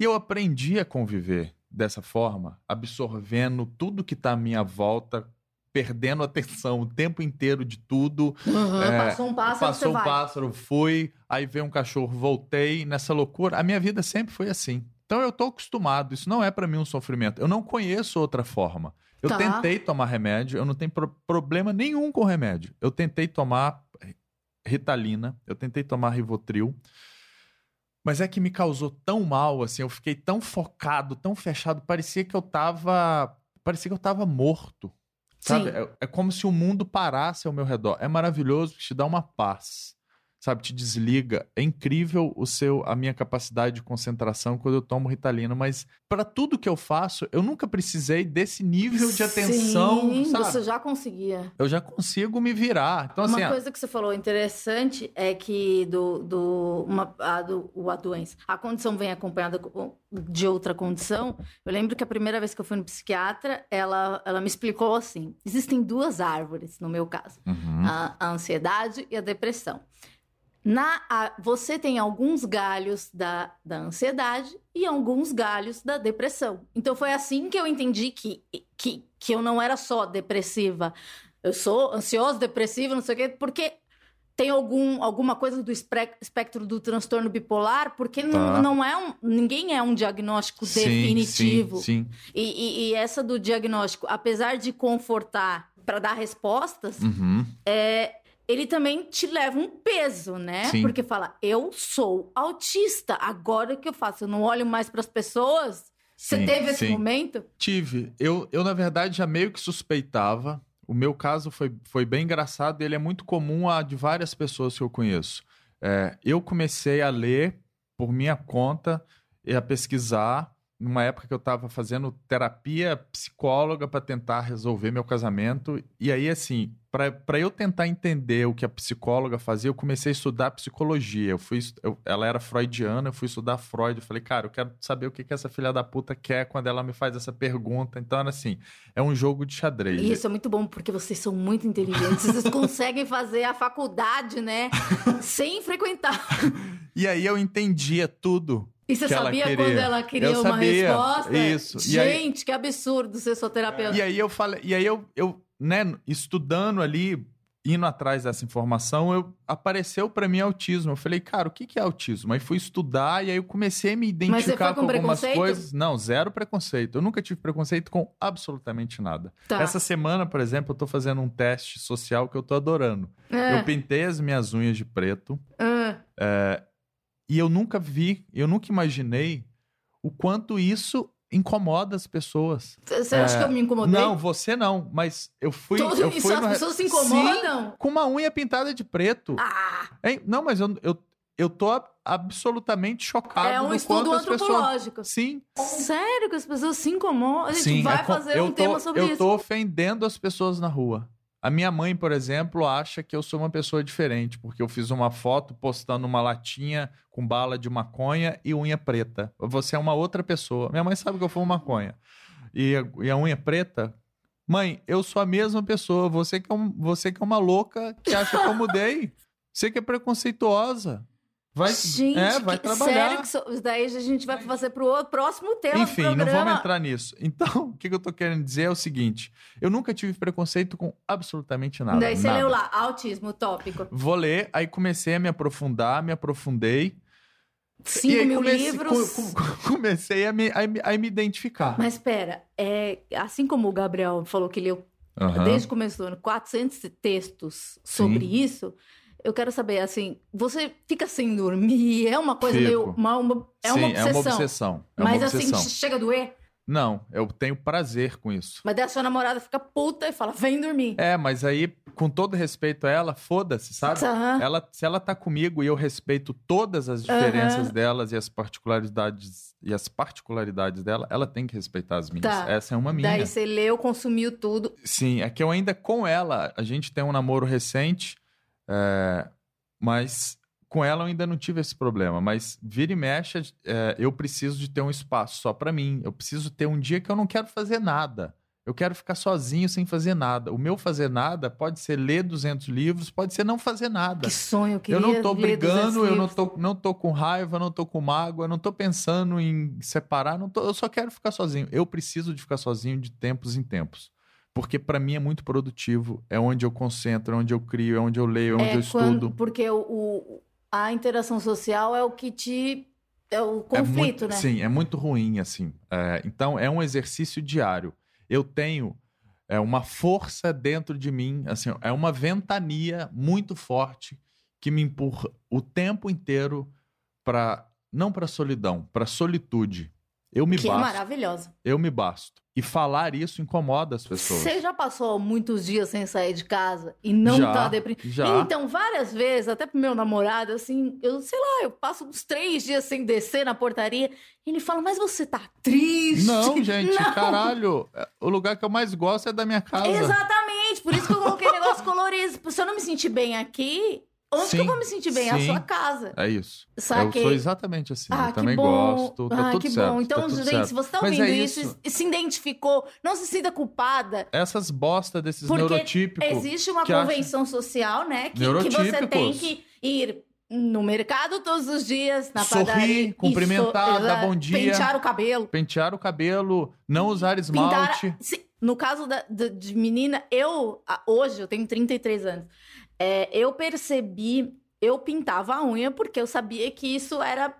[SPEAKER 3] e eu aprendi a conviver dessa forma, absorvendo tudo que está à minha volta perdendo atenção o tempo inteiro de tudo.
[SPEAKER 2] Uhum,
[SPEAKER 3] É,
[SPEAKER 2] passou um pássaro,
[SPEAKER 3] Passou um
[SPEAKER 2] vai.
[SPEAKER 3] pássaro, fui, aí veio um cachorro, voltei nessa loucura. A minha vida sempre foi assim. Então eu tô acostumado, isso não é pra mim um sofrimento. Eu não conheço outra forma. Eu
[SPEAKER 2] Tá.
[SPEAKER 3] tentei tomar remédio, eu não tenho pro- problema nenhum com remédio. Eu tentei tomar Ritalina, eu tentei tomar Rivotril. Mas é que me causou tão mal, assim, eu fiquei tão focado, tão fechado, parecia que eu tava, parecia que eu tava morto. Sabe? É, é como se o mundo parasse ao meu redor. É maravilhoso, te dá uma paz. Sabe, te desliga. É incrível o seu a minha capacidade de concentração quando eu tomo Ritalina, mas para tudo que eu faço, eu nunca precisei desse nível de atenção,
[SPEAKER 2] Sim,
[SPEAKER 3] sabe?
[SPEAKER 2] você já conseguia.
[SPEAKER 3] Eu já consigo me virar. Então assim,
[SPEAKER 2] uma
[SPEAKER 3] ah,
[SPEAKER 2] coisa que você falou interessante é que do, do, uma, a, do, a doença, a condição vem acompanhada com- de outra condição. Eu lembro que a primeira vez que eu fui no psiquiatra, ela, ela me explicou assim: existem duas árvores, no meu caso,
[SPEAKER 3] uhum,
[SPEAKER 2] a, a ansiedade e a depressão. Na, a- você tem alguns galhos da, da ansiedade e alguns galhos da depressão. Então foi assim que eu entendi que, que, que eu não era só depressiva. Eu sou ansiosa, depressiva, não sei o quê, porque tem algum, alguma coisa do espectro do transtorno bipolar, porque
[SPEAKER 3] Tá.
[SPEAKER 2] não, não é um, ninguém é um diagnóstico
[SPEAKER 3] sim,
[SPEAKER 2] definitivo.
[SPEAKER 3] Sim, sim.
[SPEAKER 2] E, e- e essa do diagnóstico, apesar de confortar para dar respostas,
[SPEAKER 3] Uhum.
[SPEAKER 2] é, ele também te leva um peso, né?
[SPEAKER 3] Sim.
[SPEAKER 2] Porque fala, eu sou autista, agora o que eu faço? Eu não olho mais para as pessoas? Você teve esse
[SPEAKER 3] sim.
[SPEAKER 2] momento?
[SPEAKER 3] Tive. Eu, eu, na verdade, já meio que suspeitava. O meu caso foi, foi bem engraçado e ele é muito comum a de várias pessoas que eu conheço. É, eu comecei a ler por minha conta e a pesquisar numa época que eu estava fazendo terapia psicóloga para tentar resolver meu casamento. E aí, assim, para eu tentar entender o que a psicóloga fazia, eu comecei a estudar psicologia. Eu fui, eu- ela era freudiana, eu fui estudar Freud. Eu falei, cara, eu quero saber o que, que essa filha da puta quer quando ela me faz essa pergunta. Então, era assim, é um jogo de xadrez.
[SPEAKER 2] E isso é muito bom, porque vocês são muito inteligentes. Vocês conseguem fazer a faculdade, né? sem frequentar.
[SPEAKER 3] E aí eu entendia tudo.
[SPEAKER 2] E você
[SPEAKER 3] ela
[SPEAKER 2] sabia
[SPEAKER 3] queria.
[SPEAKER 2] quando ela queria
[SPEAKER 3] Eu
[SPEAKER 2] uma
[SPEAKER 3] sabia,
[SPEAKER 2] resposta?
[SPEAKER 3] isso. E aí-
[SPEAKER 2] Gente, que absurdo ser sua terapeuta.
[SPEAKER 3] E aí eu falei, e aí eu, eu né, estudando ali, indo atrás dessa informação, eu apareceu pra mim autismo. Eu falei, cara, o que que é autismo? Aí fui estudar e aí eu comecei a me identificar
[SPEAKER 2] com
[SPEAKER 3] com algumas coisas. Não, zero preconceito. Eu nunca tive preconceito com absolutamente nada.
[SPEAKER 2] Tá.
[SPEAKER 3] Essa semana, por exemplo, eu tô fazendo um teste social que eu tô adorando.
[SPEAKER 2] É.
[SPEAKER 3] Eu pintei as minhas unhas de preto
[SPEAKER 2] Ah.
[SPEAKER 3] E eu nunca vi, eu nunca imaginei o quanto isso incomoda as pessoas.
[SPEAKER 2] Você acha
[SPEAKER 3] É,
[SPEAKER 2] que eu me incomodei?
[SPEAKER 3] Não, você não, mas eu fui.
[SPEAKER 2] Todo-
[SPEAKER 3] eu
[SPEAKER 2] isso
[SPEAKER 3] fui
[SPEAKER 2] as
[SPEAKER 3] no-
[SPEAKER 2] pessoas se
[SPEAKER 3] Sim,
[SPEAKER 2] incomodam?
[SPEAKER 3] com uma unha pintada de preto.
[SPEAKER 2] Ah,
[SPEAKER 3] Hein? Não, mas eu, eu, eu tô ab- absolutamente chocado
[SPEAKER 2] é um
[SPEAKER 3] do
[SPEAKER 2] estudo
[SPEAKER 3] as pessoas.
[SPEAKER 2] antropológico.
[SPEAKER 3] Sim,
[SPEAKER 2] Sério que as pessoas se incomodam? A gente
[SPEAKER 3] sim.
[SPEAKER 2] vai
[SPEAKER 3] é co-
[SPEAKER 2] fazer
[SPEAKER 3] eu
[SPEAKER 2] um
[SPEAKER 3] tô,
[SPEAKER 2] tema sobre
[SPEAKER 3] eu
[SPEAKER 2] isso.
[SPEAKER 3] tô ofendendo as pessoas na rua. A minha mãe, por exemplo, acha que eu sou uma pessoa diferente, porque eu fiz uma foto postando uma latinha com bala de maconha e unha preta. Você é uma outra pessoa. Minha mãe sabe que eu fumo maconha. E, a- e a unha preta? Mãe, eu sou a mesma pessoa. Você que é, um- você que é uma louca que acha que eu mudei. Você que é preconceituosa. Vai,
[SPEAKER 2] Gente,
[SPEAKER 3] é, vai trabalhar.
[SPEAKER 2] sério que daí a gente vai fazer pro o- próximo tema
[SPEAKER 3] Enfim,
[SPEAKER 2] do
[SPEAKER 3] não vamos entrar nisso. Então, o que eu tô querendo dizer é o seguinte: eu nunca tive preconceito com absolutamente nada.
[SPEAKER 2] Daí você
[SPEAKER 3] nada.
[SPEAKER 2] leu lá, autismo, tópico.
[SPEAKER 3] Vou ler, aí comecei a me aprofundar, me aprofundei.
[SPEAKER 2] 5
[SPEAKER 3] aí
[SPEAKER 2] mil
[SPEAKER 3] comecei,
[SPEAKER 2] livros.
[SPEAKER 3] co- co- comecei a me, a, me- a me identificar.
[SPEAKER 2] Mas espera, é, assim como o Gabriel falou que leu
[SPEAKER 3] Aham.
[SPEAKER 2] desde o começo do ano 400 textos sobre isso, eu quero saber, assim, você fica sem dormir? É uma coisa
[SPEAKER 3] Fico.
[SPEAKER 2] meio... Uma, uma- é
[SPEAKER 3] Sim,
[SPEAKER 2] uma obsessão.
[SPEAKER 3] é uma obsessão. É
[SPEAKER 2] Mas
[SPEAKER 3] uma
[SPEAKER 2] assim,
[SPEAKER 3] obsessão.
[SPEAKER 2] chega a doer?
[SPEAKER 3] Não, eu tenho prazer com isso.
[SPEAKER 2] Mas daí a sua namorada fica puta e fala, vem dormir.
[SPEAKER 3] É, mas aí, com todo respeito a ela, foda-se, sabe?
[SPEAKER 2] Aham.
[SPEAKER 3] Ela, se ela tá comigo e eu respeito todas as diferenças
[SPEAKER 2] Aham.
[SPEAKER 3] delas e as particularidades e as particularidades dela, ela tem que respeitar as minhas.
[SPEAKER 2] Tá.
[SPEAKER 3] Essa é uma minha.
[SPEAKER 2] Daí você leu, consumiu tudo.
[SPEAKER 3] Sim, é que eu ainda com ela, a gente tem um namoro recente, é, mas com ela eu ainda não tive esse problema. Mas vira e mexe, é, eu preciso de ter um espaço só pra mim. Eu preciso ter um dia que eu não quero fazer nada. Eu quero ficar sozinho sem fazer nada. O meu fazer nada pode ser ler 200 livros, pode ser não fazer nada.
[SPEAKER 2] Que sonho, eu queria
[SPEAKER 3] Eu não tô
[SPEAKER 2] ler 200
[SPEAKER 3] brigando, eu não tô, não tô com raiva, não tô com mágoa, não tô pensando em separar, não tô- eu só quero ficar sozinho. Eu preciso de ficar sozinho de tempos em tempos. Porque pra mim é muito produtivo, é onde eu concentro, é onde eu crio, é onde eu leio, é onde eu
[SPEAKER 2] quando-
[SPEAKER 3] estudo.
[SPEAKER 2] porque o, o- a interação social é o que te. É o
[SPEAKER 3] É
[SPEAKER 2] conflito,
[SPEAKER 3] muito-
[SPEAKER 2] né?
[SPEAKER 3] Sim, é muito ruim, assim. É, então, é um exercício diário. Eu tenho é, uma força dentro de mim, assim, é uma ventania muito forte que me empurra o tempo inteiro para não para solidão, para solitude. Eu me
[SPEAKER 2] que é
[SPEAKER 3] basto.
[SPEAKER 2] maravilhosa.
[SPEAKER 3] eu me basto. E falar isso incomoda as pessoas.
[SPEAKER 2] Você já passou muitos dias sem sair de casa e não
[SPEAKER 3] Já,
[SPEAKER 2] tá deprimido?
[SPEAKER 3] já.
[SPEAKER 2] Então, várias vezes, até pro meu namorado, assim, eu sei lá, eu passo uns três dias sem descer na portaria e ele fala, mas você tá triste?
[SPEAKER 3] Não, gente,
[SPEAKER 2] Não.
[SPEAKER 3] caralho. é, O lugar que eu mais gosto é da minha casa.
[SPEAKER 2] Exatamente, por isso que eu coloquei negócio colorido. Se eu não me sentir bem aqui, onde que eu
[SPEAKER 3] Sim,
[SPEAKER 2] vou me sentir bem? A
[SPEAKER 3] sim.
[SPEAKER 2] sua casa.
[SPEAKER 3] É isso.
[SPEAKER 2] Saquei.
[SPEAKER 3] Eu sou exatamente assim.
[SPEAKER 2] Ah,
[SPEAKER 3] eu também
[SPEAKER 2] bom.
[SPEAKER 3] gosto. Tá
[SPEAKER 2] ah,
[SPEAKER 3] tudo
[SPEAKER 2] que
[SPEAKER 3] certo.
[SPEAKER 2] bom. Então,
[SPEAKER 3] tá
[SPEAKER 2] gente,
[SPEAKER 3] certo.
[SPEAKER 2] se você tá ouvindo
[SPEAKER 3] é
[SPEAKER 2] isso,
[SPEAKER 3] isso.
[SPEAKER 2] e se identificou, não se sinta culpada.
[SPEAKER 3] Essas bosta desses
[SPEAKER 2] Porque
[SPEAKER 3] neurotípicos.
[SPEAKER 2] Existe uma
[SPEAKER 3] que acha-
[SPEAKER 2] convenção social, né? Que, que você tem que ir no mercado todos os dias, na
[SPEAKER 3] Sorrir,
[SPEAKER 2] padaria.
[SPEAKER 3] cumprimentar,
[SPEAKER 2] so-
[SPEAKER 3] dar bom dia.
[SPEAKER 2] Pentear o cabelo.
[SPEAKER 3] Pentear o cabelo, não usar esmalte.
[SPEAKER 2] Pintar. No caso da, de menina, eu, a- hoje, eu tenho 33 anos, é, eu percebi, eu pintava a unha porque eu sabia que isso era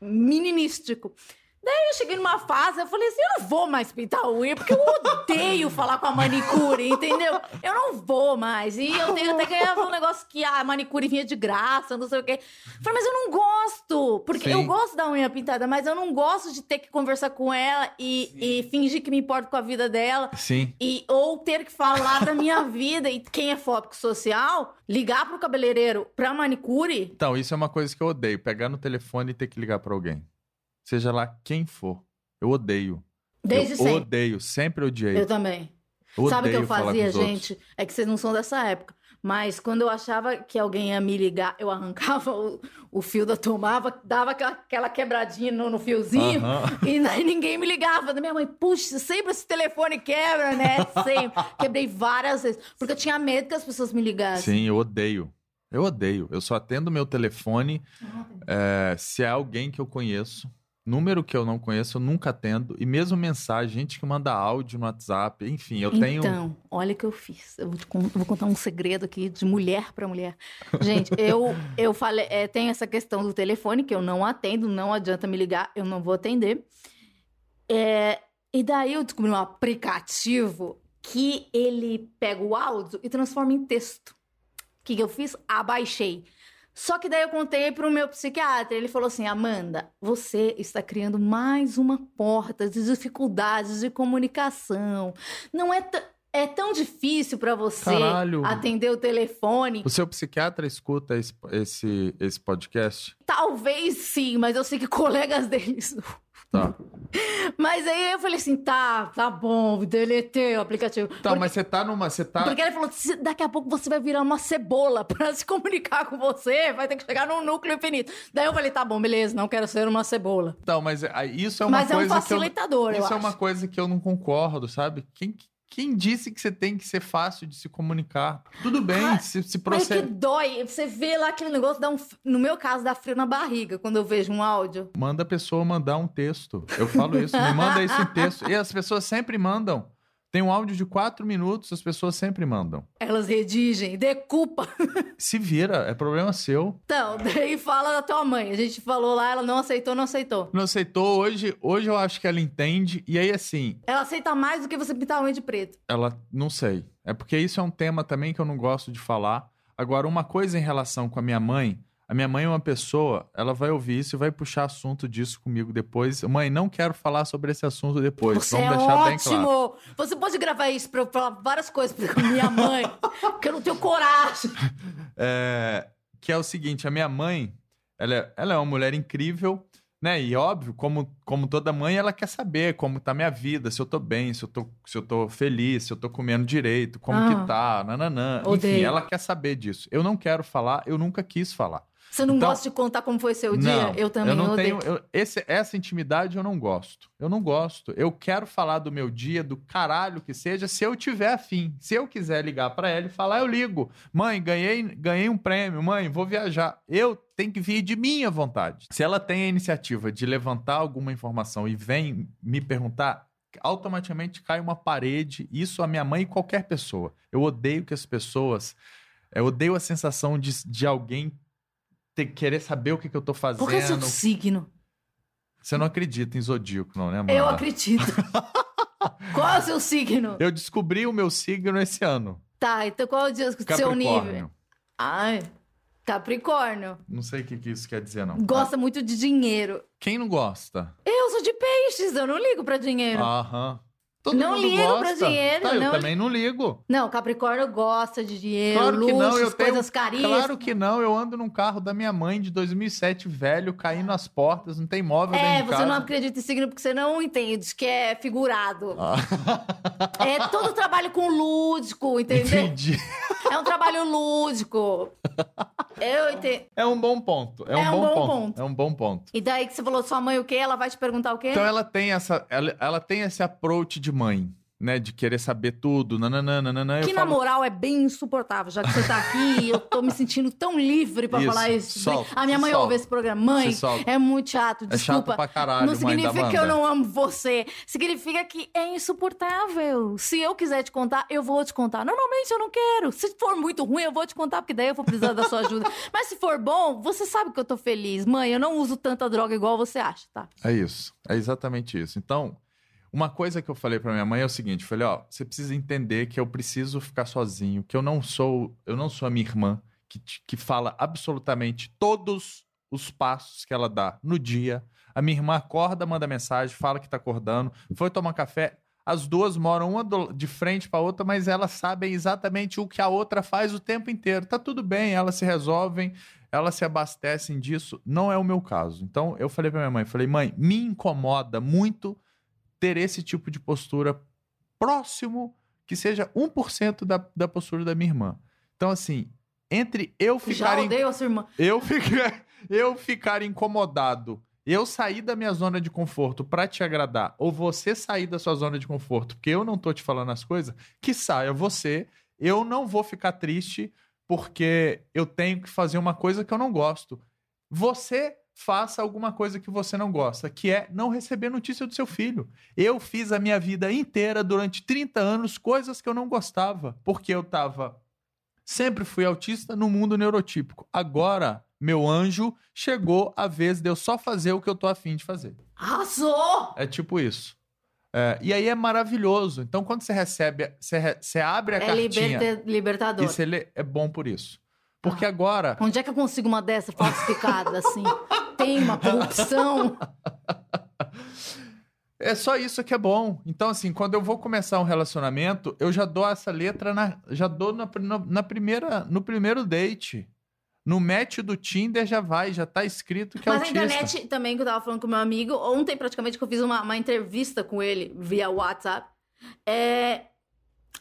[SPEAKER 2] meninístico. Daí eu cheguei numa fase, eu falei assim, eu não vou mais pintar a unha, porque eu odeio falar com a manicure, entendeu? Eu não vou mais. E eu tenho até ganhava um negócio que a manicure vinha de graça, não sei o quê. Eu falei, mas eu não gosto, porque
[SPEAKER 3] Sim.
[SPEAKER 2] eu gosto da unha pintada, mas eu não gosto de ter que conversar com ela e, e fingir que me importo com a vida dela.
[SPEAKER 3] Sim.
[SPEAKER 2] E, ou ter que falar da minha vida. E quem é fóbico social, ligar pro cabeleireiro, pra manicure,
[SPEAKER 3] Então, isso é uma coisa que eu odeio. Pegar no telefone e ter que ligar pra alguém. Seja lá quem for. Eu odeio.
[SPEAKER 2] desde
[SPEAKER 3] eu
[SPEAKER 2] sempre.
[SPEAKER 3] odeio. Sempre odiei.
[SPEAKER 2] Eu também.
[SPEAKER 3] Eu
[SPEAKER 2] Sabe o que eu fazia,
[SPEAKER 3] os outros.
[SPEAKER 2] gente? É que vocês não são dessa época. Mas quando eu achava que alguém ia me ligar, eu arrancava o, o fio da tomada, dava aquela, aquela quebradinha no, no fiozinho.
[SPEAKER 3] Aham.
[SPEAKER 2] E daí ninguém me ligava. Da minha mãe, puxa, sempre esse telefone quebra, né? Sempre. Quebrei várias vezes. Porque eu tinha medo que as pessoas me ligassem.
[SPEAKER 3] Sim, eu odeio. Eu odeio. Eu só atendo meu telefone é, se é alguém que eu conheço. Número que eu não conheço, eu nunca atendo. E mesmo mensagem, gente que manda áudio no WhatsApp. Enfim, eu tenho.
[SPEAKER 2] Então, olha o que eu fiz. Eu vou, vou contar um segredo aqui de mulher para mulher. Gente, eu, eu falei, é, tem essa questão do telefone que eu não atendo, não adianta me ligar, eu não vou atender. É, e daí eu descobri um aplicativo que ele pega o áudio e transforma em texto. O que, que eu fiz? Abaixei. Só que daí eu contei pro meu psiquiatra, ele falou assim: Amanda, você está criando mais uma porta de dificuldades de comunicação. Não é, é tão difícil para você
[SPEAKER 3] Caralho.
[SPEAKER 2] atender o telefone.
[SPEAKER 3] O seu psiquiatra escuta esse, esse, esse podcast?
[SPEAKER 2] Talvez sim, mas eu sei que colegas deles. não.
[SPEAKER 3] Tá.
[SPEAKER 2] Mas aí eu falei assim: tá, tá bom, deletei o aplicativo.
[SPEAKER 3] Tá,
[SPEAKER 2] Porque-
[SPEAKER 3] mas você tá numa. Você tá.
[SPEAKER 2] Porque ele falou: "Se- daqui a pouco você vai virar uma cebola pra se comunicar com você, vai ter que chegar num núcleo infinito. Daí eu falei: tá bom, beleza, não quero ser uma cebola.
[SPEAKER 3] Então, mas é- isso é uma
[SPEAKER 2] Mas é um
[SPEAKER 3] coisa que eu.
[SPEAKER 2] facilitador, eu
[SPEAKER 3] Isso é
[SPEAKER 2] acho.
[SPEAKER 3] uma coisa que eu não concordo, sabe? Quem, quem disse que você tem que ser fácil de se comunicar? Tudo bem,
[SPEAKER 2] Ah,
[SPEAKER 3] se, se
[SPEAKER 2] Mas que
[SPEAKER 3] procede.
[SPEAKER 2] dói. Você vê lá aquele negócio, dá um, no meu caso, dá frio na barriga quando eu vejo um áudio.
[SPEAKER 3] Manda a pessoa mandar um texto. Eu falo isso, me manda isso em texto. E as pessoas sempre mandam. Tem um áudio de quatro minutos, as pessoas sempre mandam.
[SPEAKER 2] Elas redigem, decupa.
[SPEAKER 3] Se vira, é problema seu.
[SPEAKER 2] Então, daí fala da tua mãe. A gente falou lá, ela não aceitou, não aceitou.
[SPEAKER 3] Não aceitou hoje, hoje eu acho que ela entende. E aí, assim,
[SPEAKER 2] Ela aceita mais do que você pintar a unha de preto.
[SPEAKER 3] ela não sei. É porque isso é um tema também que eu não gosto de falar. Agora, uma coisa em relação com a minha mãe, a minha mãe é uma pessoa, ela vai ouvir isso e vai puxar assunto disso comigo depois. Mãe, não quero falar sobre esse assunto depois.
[SPEAKER 2] Você
[SPEAKER 3] Vamos
[SPEAKER 2] é
[SPEAKER 3] deixar bem
[SPEAKER 2] ótimo!
[SPEAKER 3] claro.
[SPEAKER 2] Você pode gravar isso pra eu falar várias coisas pra minha mãe, porque eu não tenho coragem.
[SPEAKER 3] É, que é o seguinte, a minha mãe, ela é, ela é uma mulher incrível, né? E óbvio, como, como toda mãe, ela quer saber como tá minha vida, se eu tô bem, se eu tô, se eu tô feliz, se eu tô comendo direito, como
[SPEAKER 2] Ah.
[SPEAKER 3] que tá, nananã. Enfim,
[SPEAKER 2] Odeio.
[SPEAKER 3] ela quer saber disso. Eu não quero falar, eu nunca quis falar.
[SPEAKER 2] Você não
[SPEAKER 3] Então-
[SPEAKER 2] gosta de contar como foi seu dia?
[SPEAKER 3] Não,
[SPEAKER 2] eu também
[SPEAKER 3] eu não
[SPEAKER 2] odeio.
[SPEAKER 3] tenho. eu- esse- essa intimidade eu não gosto. Eu não gosto. Eu quero falar do meu dia, do caralho que seja, se eu tiver afim. Se eu quiser ligar pra ela e falar, eu ligo. Mãe, ganhei, ganhei um prêmio. Mãe, vou viajar. Eu tenho que vir de minha vontade. Se ela tem a iniciativa de levantar alguma informação e vem me perguntar, automaticamente cai uma parede. Isso a minha mãe e qualquer pessoa. Eu odeio que as pessoas. Eu odeio a sensação de, de alguém ter, querer saber o que, que eu tô fazendo.
[SPEAKER 2] Qual que é seu signo?
[SPEAKER 3] Você não acredita em zodíaco, não, né, Amanda?
[SPEAKER 2] Eu acredito. qual é o seu signo?
[SPEAKER 3] Eu descobri o meu signo esse ano.
[SPEAKER 2] Tá, então qual é o seu nível? Ai, Capricórnio.
[SPEAKER 3] Não sei o que, que isso quer dizer, não.
[SPEAKER 2] Gosta muito de dinheiro.
[SPEAKER 3] Quem não gosta?
[SPEAKER 2] Eu sou de peixes, eu não ligo pra dinheiro.
[SPEAKER 3] Aham. Todo
[SPEAKER 2] Não ligo
[SPEAKER 3] gosta.
[SPEAKER 2] pra dinheiro,
[SPEAKER 3] Tá, eu
[SPEAKER 2] não-
[SPEAKER 3] também não ligo.
[SPEAKER 2] Não, Capricórnio gosta de dinheiro,
[SPEAKER 3] Claro que
[SPEAKER 2] luxos,
[SPEAKER 3] não, eu tenho-
[SPEAKER 2] coisas caríssimas.
[SPEAKER 3] Claro que não, eu ando num carro da minha mãe de 2007, velho, caindo as portas, não tem móvel
[SPEAKER 2] É, você não acredita em signo porque você não entende que é figurado.
[SPEAKER 3] Ah,
[SPEAKER 2] É todo trabalho com lúdico, entendeu?
[SPEAKER 3] entendi.
[SPEAKER 2] É um trabalho lúdico. Eu entendo.
[SPEAKER 3] É um bom ponto. É um, bom, ponto. É um bom ponto.
[SPEAKER 2] E daí que você falou sua mãe o quê? Ela vai te perguntar o quê?
[SPEAKER 3] Então ela tem essa, ela, ela tem esse approach de mãe, né, de querer saber tudo. Eu
[SPEAKER 2] que na
[SPEAKER 3] falo,
[SPEAKER 2] moral é bem insuportável, já que você tá aqui, eu tô me sentindo tão livre pra
[SPEAKER 3] Isso,
[SPEAKER 2] falar isso.
[SPEAKER 3] solta,
[SPEAKER 2] a minha mãe
[SPEAKER 3] solta.
[SPEAKER 2] ouve esse programa. Mãe, é muito chato,
[SPEAKER 3] é chato
[SPEAKER 2] desculpa.
[SPEAKER 3] pra caralho,
[SPEAKER 2] não significa que eu não amo você. Significa que é insuportável. Se eu quiser te contar, eu vou te contar. Normalmente eu não quero. Se for muito ruim, eu vou te contar, porque daí eu vou precisar da sua ajuda. Mas se for bom, você sabe que eu tô feliz. Mãe, eu não uso tanta droga igual você acha, tá?
[SPEAKER 3] É isso. É exatamente isso. Então, uma coisa que eu falei pra minha mãe é o seguinte, falei, ó, você precisa entender que eu preciso ficar sozinho, que eu não sou, eu não sou a minha irmã que, que fala absolutamente todos os passos que ela dá no dia. A minha irmã acorda, manda mensagem, fala que tá acordando, foi tomar café. As duas moram uma do- de frente pra outra, mas elas sabem exatamente o que a outra faz o tempo inteiro. Tá tudo bem, elas se resolvem, elas se abastecem disso. Não é o meu caso. Então eu falei pra minha mãe, falei, mãe, me incomoda muito ter esse tipo de postura próximo que seja 1% da, da postura da minha irmã. Então, assim, entre eu
[SPEAKER 2] Já
[SPEAKER 3] ficar, in-
[SPEAKER 2] odeio a sua irmã.
[SPEAKER 3] eu ficar, eu ficar incomodado, eu sair da minha zona de conforto pra te agradar, ou você sair da sua zona de conforto, porque eu não tô te falando as coisas, que saia você. Eu não vou ficar triste porque eu tenho que fazer uma coisa que eu não gosto. Você faça alguma coisa que você não gosta, que é não receber notícia do seu filho. Eu fiz a minha vida inteira, durante 30 anos, coisas que eu não gostava, porque eu tava. Sempre fui autista no mundo neurotípico. Agora, meu anjo, chegou a vez de eu só fazer o que eu tô afim de fazer.
[SPEAKER 2] Arrasou!
[SPEAKER 3] É tipo isso. É, e aí é maravilhoso. Então, quando você recebe, você, você abre a
[SPEAKER 2] É
[SPEAKER 3] cartinha
[SPEAKER 2] liberte- libertador.
[SPEAKER 3] e você lê, é bom por isso. Porque agora.
[SPEAKER 2] Onde é que eu consigo uma dessa falsificada, assim? Tem uma corrupção?
[SPEAKER 3] É só isso que é bom. Então, assim, quando eu vou começar um relacionamento, eu já dou essa letra na, já dou na, na, na primeira, no primeiro date. No match do Tinder já vai, já tá escrito que é
[SPEAKER 2] Mas a
[SPEAKER 3] autista.
[SPEAKER 2] internet também, que eu tava falando com meu amigo, ontem praticamente que eu fiz uma, uma entrevista com ele via WhatsApp. É...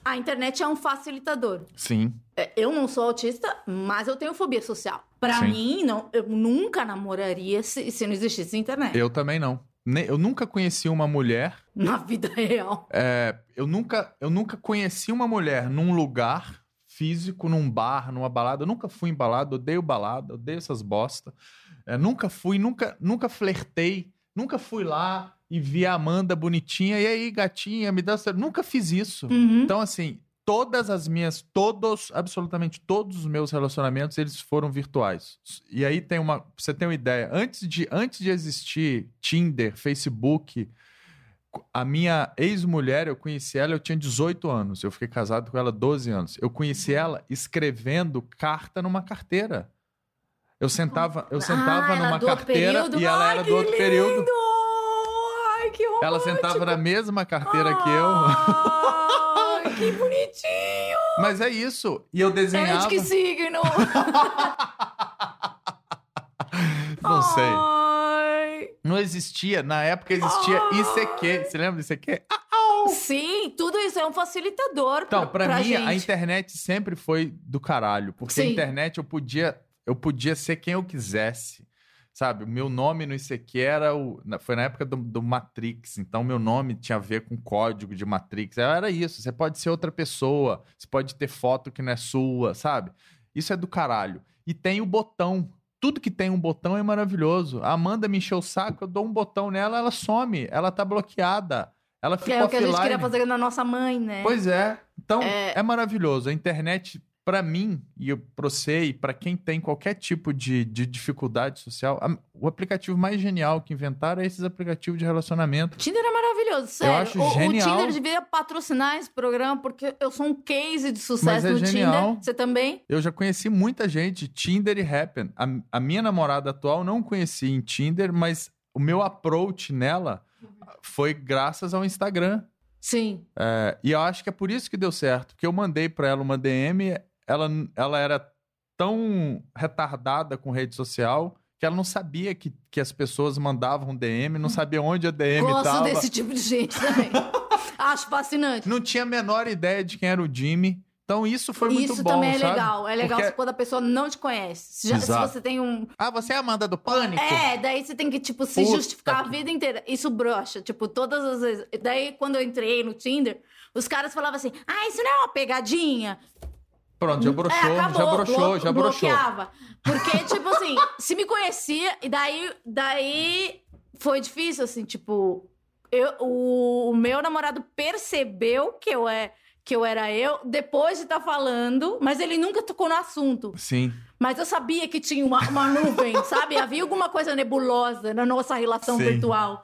[SPEAKER 2] A internet é um facilitador.
[SPEAKER 3] Sim.
[SPEAKER 2] É, Eu não sou autista, mas eu tenho fobia social. Pra
[SPEAKER 3] Sim.
[SPEAKER 2] mim, não, eu nunca namoraria se, se não existisse internet.
[SPEAKER 3] Eu também não. Eu nunca conheci uma mulher.
[SPEAKER 2] Na vida real.
[SPEAKER 3] é, eu, nunca, eu nunca conheci uma mulher num lugar físico, num bar, numa balada. Eu nunca fui em balada, odeio balada, odeio essas bosta. É, nunca fui, nunca, nunca flertei, nunca fui lá e vi a Amanda bonitinha. E aí, gatinha, me dá. essa-" Nunca fiz isso.
[SPEAKER 2] Uhum.
[SPEAKER 3] Então, assim, todas as minhas, todos, absolutamente todos os meus relacionamentos, eles foram virtuais. E aí tem uma, pra você ter uma ideia, antes de, antes de existir Tinder, Facebook, a minha ex-mulher, eu conheci ela, eu tinha 18 anos. Eu fiquei casado com ela 12 anos. Eu conheci ela escrevendo carta numa carteira. Eu sentava, eu sentava
[SPEAKER 2] Ah, ela
[SPEAKER 3] numa
[SPEAKER 2] do outro
[SPEAKER 3] carteira
[SPEAKER 2] período?
[SPEAKER 3] e ela era do outro período.
[SPEAKER 2] Ai, que romântico!
[SPEAKER 3] Ela sentava na mesma carteira que eu.
[SPEAKER 2] Ai, que bonitinho!
[SPEAKER 3] Mas é isso. E eu
[SPEAKER 2] É
[SPEAKER 3] desenhava.
[SPEAKER 2] de que signo?
[SPEAKER 3] Não sei.
[SPEAKER 2] Ai.
[SPEAKER 3] Não existia. Na época existia
[SPEAKER 2] Ah.
[SPEAKER 3] ICQ. Você lembra do ICQ? Ah,
[SPEAKER 2] Sim, tudo isso é um facilitador
[SPEAKER 3] Então, pra,
[SPEAKER 2] pra
[SPEAKER 3] mim,
[SPEAKER 2] gente.
[SPEAKER 3] a internet sempre foi do caralho. Porque a
[SPEAKER 2] Sim.
[SPEAKER 3] internet eu podia, eu podia ser quem eu quisesse. Sabe? O meu nome no ICQ era o. Foi na época do, do Matrix. Então, meu nome tinha a ver com código de Matrix. Era isso. Você pode ser outra pessoa. Você pode ter foto que não é sua, sabe? Isso é do caralho. E tem o botão. Tudo que tem um botão é maravilhoso. A Amanda me encheu o saco, eu dou um botão nela, ela some. Ela tá bloqueada. Ela
[SPEAKER 2] Que
[SPEAKER 3] ficou
[SPEAKER 2] é o que a gente
[SPEAKER 3] offline.
[SPEAKER 2] queria fazer na nossa mãe, né?
[SPEAKER 3] Pois é. Então,
[SPEAKER 2] É.
[SPEAKER 3] é, maravilhoso. A internet, pra mim, e eu pro sei, pra quem tem qualquer tipo de, de dificuldade social, a- o aplicativo mais genial que inventaram é esses aplicativos de relacionamento.
[SPEAKER 2] Tinder é maravilhoso, sério.
[SPEAKER 3] acho
[SPEAKER 2] o, o
[SPEAKER 3] genial.
[SPEAKER 2] Tinder devia patrocinar esse programa, porque eu sou um case de sucesso
[SPEAKER 3] é
[SPEAKER 2] no
[SPEAKER 3] genial.
[SPEAKER 2] Tinder. Você também?
[SPEAKER 3] Eu já conheci muita gente, Tinder e Happen. A, a minha namorada atual não conheci em Tinder, mas o meu approach nela foi graças ao Instagram.
[SPEAKER 2] Sim.
[SPEAKER 3] É, e eu acho que é por isso que deu certo, porque eu mandei pra ela uma DM, ela, ela era tão retardada com rede social que ela não sabia que, que as pessoas mandavam DM, não sabia onde a DM
[SPEAKER 2] Gosto
[SPEAKER 3] estava.
[SPEAKER 2] desse tipo de gente também. Acho fascinante.
[SPEAKER 3] Não tinha a menor ideia de quem era o Jimmy. Então isso foi muito
[SPEAKER 2] Isso
[SPEAKER 3] bom,
[SPEAKER 2] também é
[SPEAKER 3] sabe?
[SPEAKER 2] legal. É legal
[SPEAKER 3] Porque-
[SPEAKER 2] quando a pessoa não te conhece. Se, já- se você tem um.
[SPEAKER 3] Ah, você é a Amanda do Pânico?
[SPEAKER 2] É, daí você tem que, tipo, se
[SPEAKER 3] Puta
[SPEAKER 2] justificar
[SPEAKER 3] que-
[SPEAKER 2] a vida inteira. Isso brocha, tipo, todas as vezes. Daí, quando eu entrei no Tinder, os caras falavam assim: ah, isso não é uma pegadinha.
[SPEAKER 3] Pronto, já broxou,
[SPEAKER 2] É, acabou,
[SPEAKER 3] já broxou, já broxou.
[SPEAKER 2] bloqueava. Porque, tipo assim, se me conhecia, e daí, daí foi difícil, assim, tipo, eu, o, o meu namorado percebeu que eu, é, que eu era eu depois de estar falando, mas ele nunca tocou no assunto.
[SPEAKER 3] Sim.
[SPEAKER 2] Mas eu sabia que tinha uma, uma nuvem, sabe? Havia alguma coisa nebulosa na nossa relação
[SPEAKER 3] Sim.
[SPEAKER 2] virtual.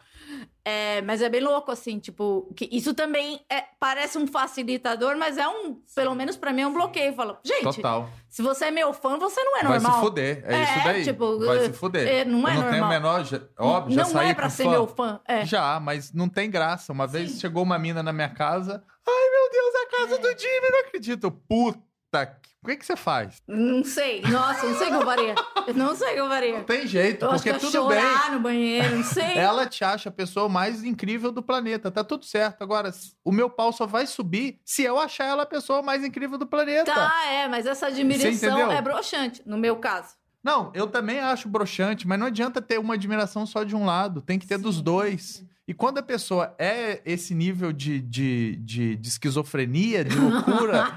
[SPEAKER 2] É, mas é bem louco, assim, tipo, que isso também é, parece um facilitador, mas é um, pelo menos pra mim, é um bloqueio. Fala, gente,
[SPEAKER 3] Total.
[SPEAKER 2] se você é meu fã, você não é
[SPEAKER 3] Vai
[SPEAKER 2] normal.
[SPEAKER 3] se fuder. É,
[SPEAKER 2] É,
[SPEAKER 3] isso daí.
[SPEAKER 2] tipo,
[SPEAKER 3] Vai se
[SPEAKER 2] é,
[SPEAKER 3] fuder.
[SPEAKER 2] é, não é
[SPEAKER 3] Eu não tenho o
[SPEAKER 2] normal.
[SPEAKER 3] menor. já- Óbvio, já
[SPEAKER 2] não
[SPEAKER 3] saí
[SPEAKER 2] é pra ser
[SPEAKER 3] fã.
[SPEAKER 2] meu fã. É.
[SPEAKER 3] Já, mas não tem graça. Uma vez chegou uma mina na minha casa. Ai, meu Deus, a casa do Jimmy, não acredito. Puta, que- o que, que você faz?
[SPEAKER 2] Não sei. Nossa, não sei o que eu faria. Eu não sei o que eu faria.
[SPEAKER 3] Não tem jeito,
[SPEAKER 2] Eu acho que
[SPEAKER 3] porque
[SPEAKER 2] eu ia
[SPEAKER 3] tudo bem.
[SPEAKER 2] chorar no banheiro, não sei.
[SPEAKER 3] Ela te acha a pessoa mais incrível do planeta. Tá tudo certo. Agora, o meu pau só vai subir se eu achar ela a pessoa mais incrível do planeta.
[SPEAKER 2] Tá, é, mas essa admiração é broxante, no meu caso.
[SPEAKER 3] Não, eu também acho broxante, mas não adianta ter uma admiração só de um lado, tem que ter dos dois. E quando a pessoa é esse nível de, de, de, de esquizofrenia, de loucura,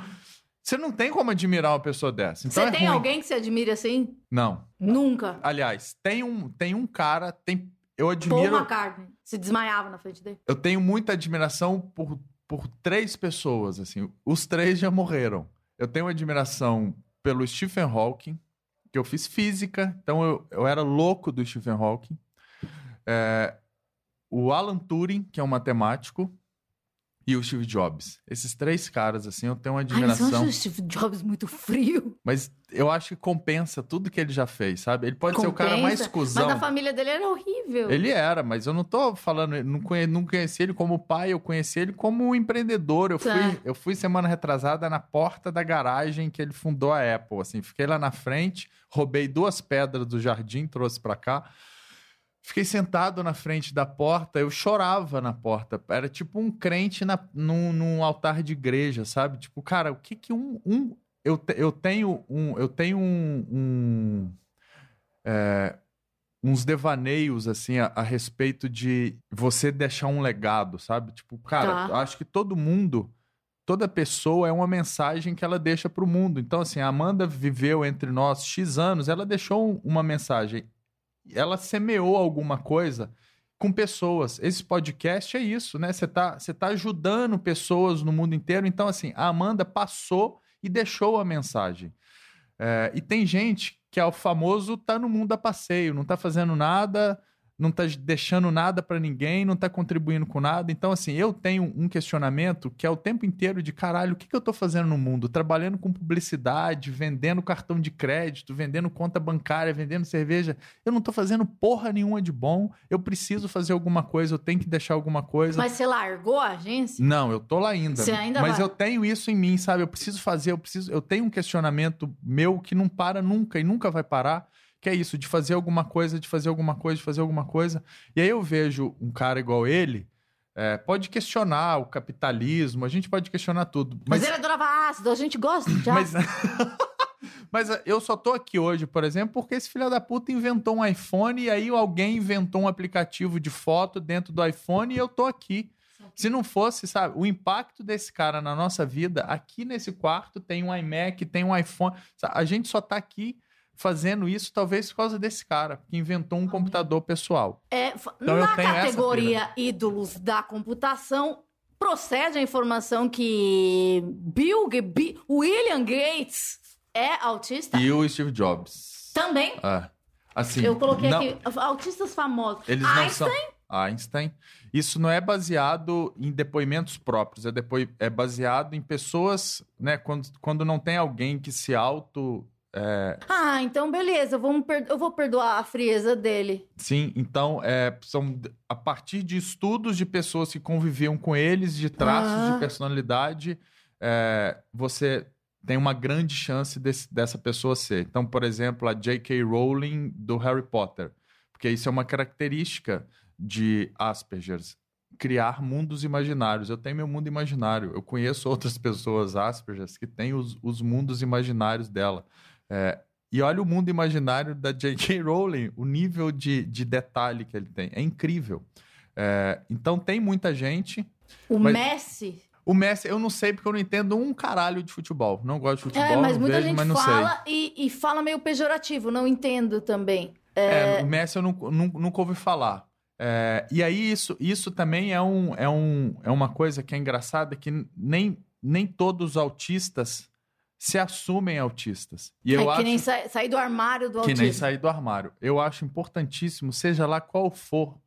[SPEAKER 3] você não tem como admirar uma pessoa dessa. Então
[SPEAKER 2] Você
[SPEAKER 3] é
[SPEAKER 2] tem
[SPEAKER 3] ruim.
[SPEAKER 2] alguém que se admira assim?
[SPEAKER 3] Não.
[SPEAKER 2] Nunca.
[SPEAKER 3] Aliás, tem um, tem um cara, tem, eu
[SPEAKER 2] Paul
[SPEAKER 3] admiro,
[SPEAKER 2] McCartney. Se desmaiava na frente dele.
[SPEAKER 3] eu tenho muita admiração por, por três pessoas, assim. Os três já morreram. Eu tenho admiração pelo Stephen Hawking, que eu fiz física, então eu, eu era louco do Stephen Hawking. É, o Alan Turing, que é um matemático, e o Steve Jobs. Esses três caras, assim, eu tenho uma
[SPEAKER 2] Ai, você
[SPEAKER 3] admiração.
[SPEAKER 2] acha o Steve Jobs muito frio?
[SPEAKER 3] Mas eu acho que compensa tudo que ele já fez, sabe? Ele pode ser o cara mais
[SPEAKER 2] Compensa.
[SPEAKER 3] cuzão.
[SPEAKER 2] Mas a família dele era horrível.
[SPEAKER 3] Ele era, mas eu não tô falando, não, conhe, não conheci ele como pai, eu conheci ele como empreendedor. Eu
[SPEAKER 2] Tá.
[SPEAKER 3] fui, eu fui semana retrasada na porta da garagem que ele fundou a Apple, assim, fiquei lá na frente, roubei duas pedras do jardim, trouxe pra cá. Fiquei sentado na frente da porta, eu chorava na porta. Era tipo um crente na, num, num altar de igreja, sabe? Tipo, cara, o que que um. um eu, te- eu tenho um. Eu tenho um. um, é, uns devaneios, assim, a, a respeito de você deixar um legado, sabe? Tipo, cara,
[SPEAKER 2] Tá.
[SPEAKER 3] eu acho que todo mundo. Toda pessoa é uma mensagem que ela deixa pro mundo. Então, assim, a Amanda viveu entre nós X anos, ela deixou um- uma mensagem ela semeou alguma coisa com pessoas. Esse podcast é isso, né? Você tá, você tá ajudando pessoas no mundo inteiro. Então, assim, a Amanda passou e deixou a mensagem. É, e tem gente que é o famoso tá no mundo a passeio, não tá fazendo nada, não tá deixando nada para ninguém, não tá contribuindo com nada. Então, assim, eu tenho um questionamento que é o tempo inteiro de caralho, o que, que eu tô fazendo no mundo? Trabalhando com publicidade, vendendo cartão de crédito, vendendo conta bancária, vendendo cerveja. Eu não tô fazendo porra nenhuma de bom. Eu preciso fazer alguma coisa, eu tenho que deixar alguma coisa.
[SPEAKER 2] Mas você largou a agência?
[SPEAKER 3] Não, eu tô lá ainda.
[SPEAKER 2] Você ainda
[SPEAKER 3] mas
[SPEAKER 2] vai?
[SPEAKER 3] eu tenho isso em mim, sabe? Eu preciso fazer, eu preciso, eu tenho um questionamento meu que não para nunca e nunca vai parar, que é isso de fazer alguma coisa, de fazer alguma coisa, de fazer alguma coisa. E aí eu vejo um cara igual ele, é, pode questionar o capitalismo, a gente pode questionar tudo,
[SPEAKER 2] Mas,
[SPEAKER 3] mas
[SPEAKER 2] ele adorava ácido, a gente gosta de
[SPEAKER 3] mas,
[SPEAKER 2] ácido.
[SPEAKER 3] mas eu só tô aqui hoje, por exemplo, porque esse filho da puta inventou um iPhone e aí alguém inventou um aplicativo de foto dentro do iPhone e eu tô aqui. Se não fosse, sabe, o impacto desse cara na nossa vida, aqui nesse quarto tem um iMac, tem um iPhone. Sabe, A gente só tá aqui fazendo isso talvez por causa desse cara, que inventou um computador pessoal.
[SPEAKER 2] É,
[SPEAKER 3] Então eu
[SPEAKER 2] na categoria ídolos da computação, procede a informação que Bill, William Gates é autista?
[SPEAKER 3] E o Steve Jobs.
[SPEAKER 2] Também?
[SPEAKER 3] É. Assim,
[SPEAKER 2] Eu coloquei
[SPEAKER 3] não-
[SPEAKER 2] aqui, autistas famosos.
[SPEAKER 3] Eles não
[SPEAKER 2] Einstein?
[SPEAKER 3] são. Einstein. Isso não é baseado em depoimentos próprios, é, depois, é baseado em pessoas, né? Quando, quando não tem alguém que se auto. É,
[SPEAKER 2] Ah, então beleza, vamos per- eu vou perdoar a frieza dele.
[SPEAKER 3] sim, então é, são a partir de estudos de pessoas que conviviam com eles, de traços
[SPEAKER 2] Ah.
[SPEAKER 3] de personalidade, é, você tem uma grande chance desse- dessa pessoa ser. Então, por exemplo, a J.K. Rowling do Harry Potter, porque isso é uma característica de Asperger's, criar mundos imaginários. Eu tenho meu mundo imaginário. Eu conheço outras pessoas Asperger's que têm os, os mundos imaginários dela. É, e olha o mundo imaginário da J.K. Rowling, o nível de, de detalhe que ele tem. É incrível. É, então, tem muita gente.
[SPEAKER 2] O
[SPEAKER 3] Mas-
[SPEAKER 2] Messi.
[SPEAKER 3] O Messi, eu não sei porque eu não entendo um caralho de futebol. Não gosto de futebol,
[SPEAKER 2] é, mas
[SPEAKER 3] não
[SPEAKER 2] muita
[SPEAKER 3] vejo,
[SPEAKER 2] gente
[SPEAKER 3] mas não
[SPEAKER 2] fala e, e fala meio pejorativo, não entendo também.
[SPEAKER 3] É, o Messi eu nu- nu- nunca ouvi falar. É, e aí isso, isso também é, um, é, um, é uma coisa que é engraçada, que nem, nem todos os autistas se assumem autistas. E eu
[SPEAKER 2] é que
[SPEAKER 3] acho
[SPEAKER 2] nem sa- sair do armário do
[SPEAKER 3] que
[SPEAKER 2] autismo.
[SPEAKER 3] nem sair do armário. Eu acho importantíssimo, seja lá qual for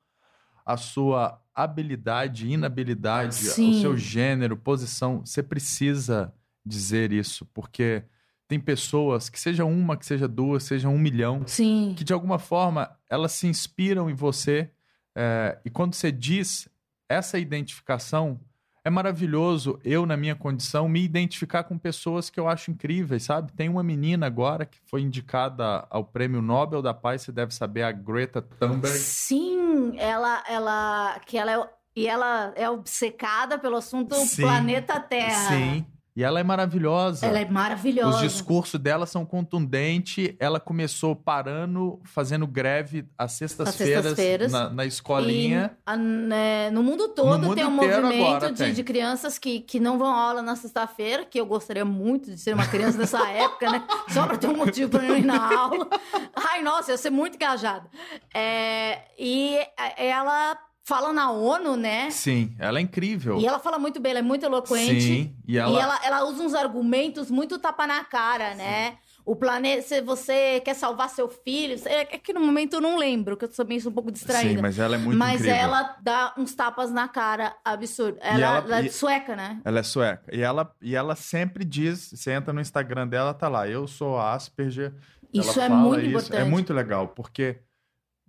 [SPEAKER 3] a sua habilidade, inabilidade,
[SPEAKER 2] Sim.
[SPEAKER 3] o seu gênero, posição, você precisa dizer isso, porque tem pessoas, que seja uma, que seja duas, seja um milhão,
[SPEAKER 2] Sim.
[SPEAKER 3] que de alguma forma elas se inspiram em você. é, e quando você diz essa identificação, é maravilhoso eu, na minha condição, me identificar com pessoas que eu acho incríveis, sabe? Tem uma menina agora que foi indicada ao Prêmio Nobel da Paz, você deve saber, a Greta Thunberg.
[SPEAKER 2] Sim, ela, ela, que ela é, e ela é obcecada pelo assunto
[SPEAKER 3] Sim.
[SPEAKER 2] planeta Terra.
[SPEAKER 3] Sim. E ela é maravilhosa.
[SPEAKER 2] Ela é maravilhosa.
[SPEAKER 3] Os discursos dela são contundentes. Ela começou parando, fazendo greve às sextas-feiras
[SPEAKER 2] sextas-feiras.
[SPEAKER 3] na, na escolinha.
[SPEAKER 2] E, a- né, no mundo todo
[SPEAKER 3] No mundo
[SPEAKER 2] tem um movimento de, de crianças que, que não vão à aula na sexta-feira, que eu gostaria muito de ser uma criança nessa época, né? Só para ter um motivo para não ir na aula. Ai, nossa, eu ia ser muito engajada. É, e ela fala na ONU, né?
[SPEAKER 3] Sim, ela é incrível.
[SPEAKER 2] E ela fala muito bem, ela é muito eloquente.
[SPEAKER 3] Sim, e ela,
[SPEAKER 2] E ela, ela usa uns argumentos muito tapa na cara, né? O planeta, se você quer salvar seu filho, é é que no momento eu não lembro, que eu também sou um pouco distraída.
[SPEAKER 3] Sim, mas ela é muito
[SPEAKER 2] Mas
[SPEAKER 3] incrível.
[SPEAKER 2] ela dá uns tapas na cara absurdo. Ela,
[SPEAKER 3] ela-
[SPEAKER 2] ela é sueca, né?
[SPEAKER 3] Ela é sueca. E ela, e ela sempre diz, você entra no Instagram dela, tá lá, eu sou Asperger.
[SPEAKER 2] Isso é muito
[SPEAKER 3] isso.
[SPEAKER 2] importante.
[SPEAKER 3] É muito legal, porque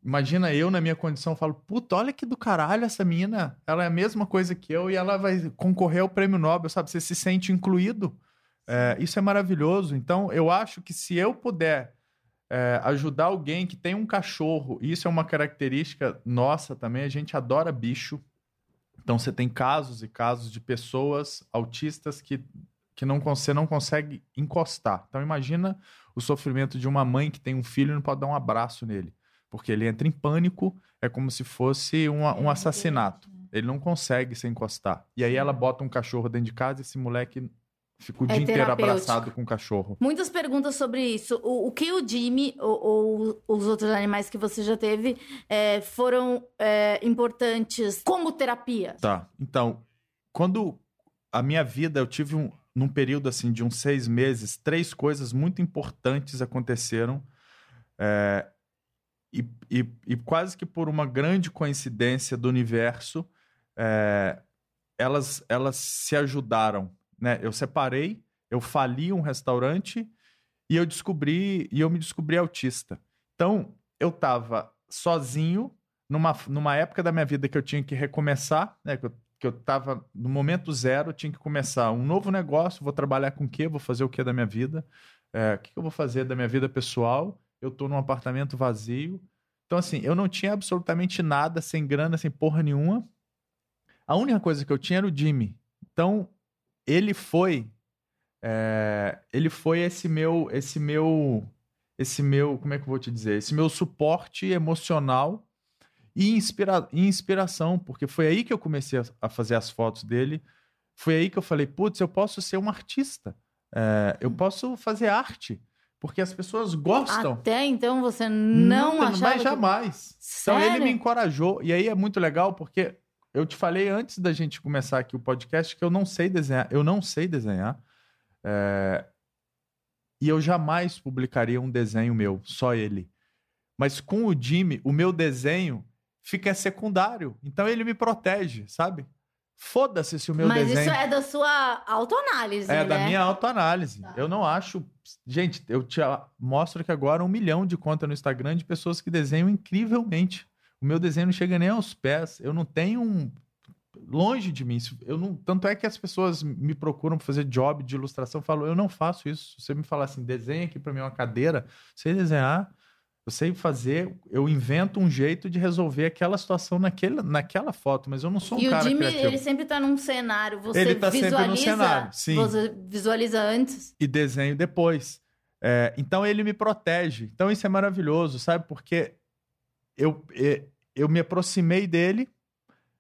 [SPEAKER 3] imagina eu na minha condição, falo, puta, olha que do caralho essa mina. Ela é a mesma coisa que eu e ela vai concorrer ao prêmio Nobel, sabe? Você se sente incluído. É, isso é maravilhoso. Então, eu acho que se eu puder é, ajudar alguém que tem um cachorro, e isso é uma característica nossa também, a gente adora bicho. Então, você tem casos e casos de pessoas autistas que, que não, você não consegue encostar. Então, imagina o sofrimento de uma mãe que tem um filho e não pode dar um abraço nele. Porque ele entra em pânico, é como se fosse um, um assassinato. Ele não consegue se encostar. E aí ela bota um cachorro dentro de casa e esse moleque fica o
[SPEAKER 2] É
[SPEAKER 3] dia inteiro abraçado com o cachorro.
[SPEAKER 2] Muitas perguntas sobre isso. O, o que o Jimmy ou, ou os outros animais que você já teve é, foram é, importantes como terapia?
[SPEAKER 3] Tá. Então, quando a minha vida, eu tive um, num período assim de uns seis meses, três coisas muito importantes aconteceram. E, e, e quase que por uma grande coincidência do universo, é, elas, elas se ajudaram. Né? Eu separei, eu fali um restaurante e eu descobri e eu me descobri autista. Então, eu estava sozinho numa, numa época da minha vida que eu tinha que recomeçar, né? Que eu, que eu tava no momento zero, tinha que começar um novo negócio, vou trabalhar com o quê? Vou fazer o quê da minha vida? É, o que que eu vou fazer da minha vida pessoal? Eu tô num apartamento vazio. Então, assim, eu não tinha absolutamente nada, sem grana, sem porra nenhuma. A única coisa que eu tinha era o Jimmy. Então, ele foi. é, ele foi esse meu. Esse meu. Esse meu. Como é que eu vou te dizer? Esse meu suporte emocional e, inspira, e inspiração, porque foi aí que eu comecei a, a fazer as fotos dele. Foi aí que eu falei, putz, eu posso ser um artista. É, eu posso fazer arte. Porque as pessoas gostam.
[SPEAKER 2] Até então você não
[SPEAKER 3] Nunca,
[SPEAKER 2] achava.
[SPEAKER 3] Mas
[SPEAKER 2] que-
[SPEAKER 3] jamais. Então ele
[SPEAKER 2] Sério?
[SPEAKER 3] me encorajou. E aí é muito legal porque eu te falei antes da gente começar aqui o podcast que eu não sei desenhar. Eu não sei desenhar. É, E eu jamais publicaria um desenho meu, só ele. Mas com o Jimmy, o meu desenho fica secundário. Então ele me protege, sabe? Foda-se se o meu
[SPEAKER 2] Mas
[SPEAKER 3] desenho.
[SPEAKER 2] isso é da sua autoanálise,
[SPEAKER 3] É
[SPEAKER 2] né?
[SPEAKER 3] da minha autoanálise.
[SPEAKER 2] Tá.
[SPEAKER 3] Eu não acho. Gente, eu te mostro que agora um milhão de contas no Instagram de pessoas que desenham incrivelmente. O meu desenho não chega nem aos pés. Eu não tenho um. Longe de mim. Eu não... Tanto é que as pessoas me procuram para fazer job de ilustração. Eu falo, eu não faço isso. Se você me falar assim, desenha aqui para mim uma cadeira, sei desenhar, eu sei fazer, eu invento um jeito de resolver aquela situação naquele, naquela foto, mas eu não sou um
[SPEAKER 2] E o
[SPEAKER 3] cara
[SPEAKER 2] Jimmy,
[SPEAKER 3] criativo.
[SPEAKER 2] ele sempre tá num cenário. Você
[SPEAKER 3] Ele tá sempre
[SPEAKER 2] visualiza.
[SPEAKER 3] num cenário, sim.
[SPEAKER 2] Você visualiza antes.
[SPEAKER 3] e desenho depois. É, então ele me protege. Então isso é maravilhoso, sabe? Porque eu, e- eu me aproximei dele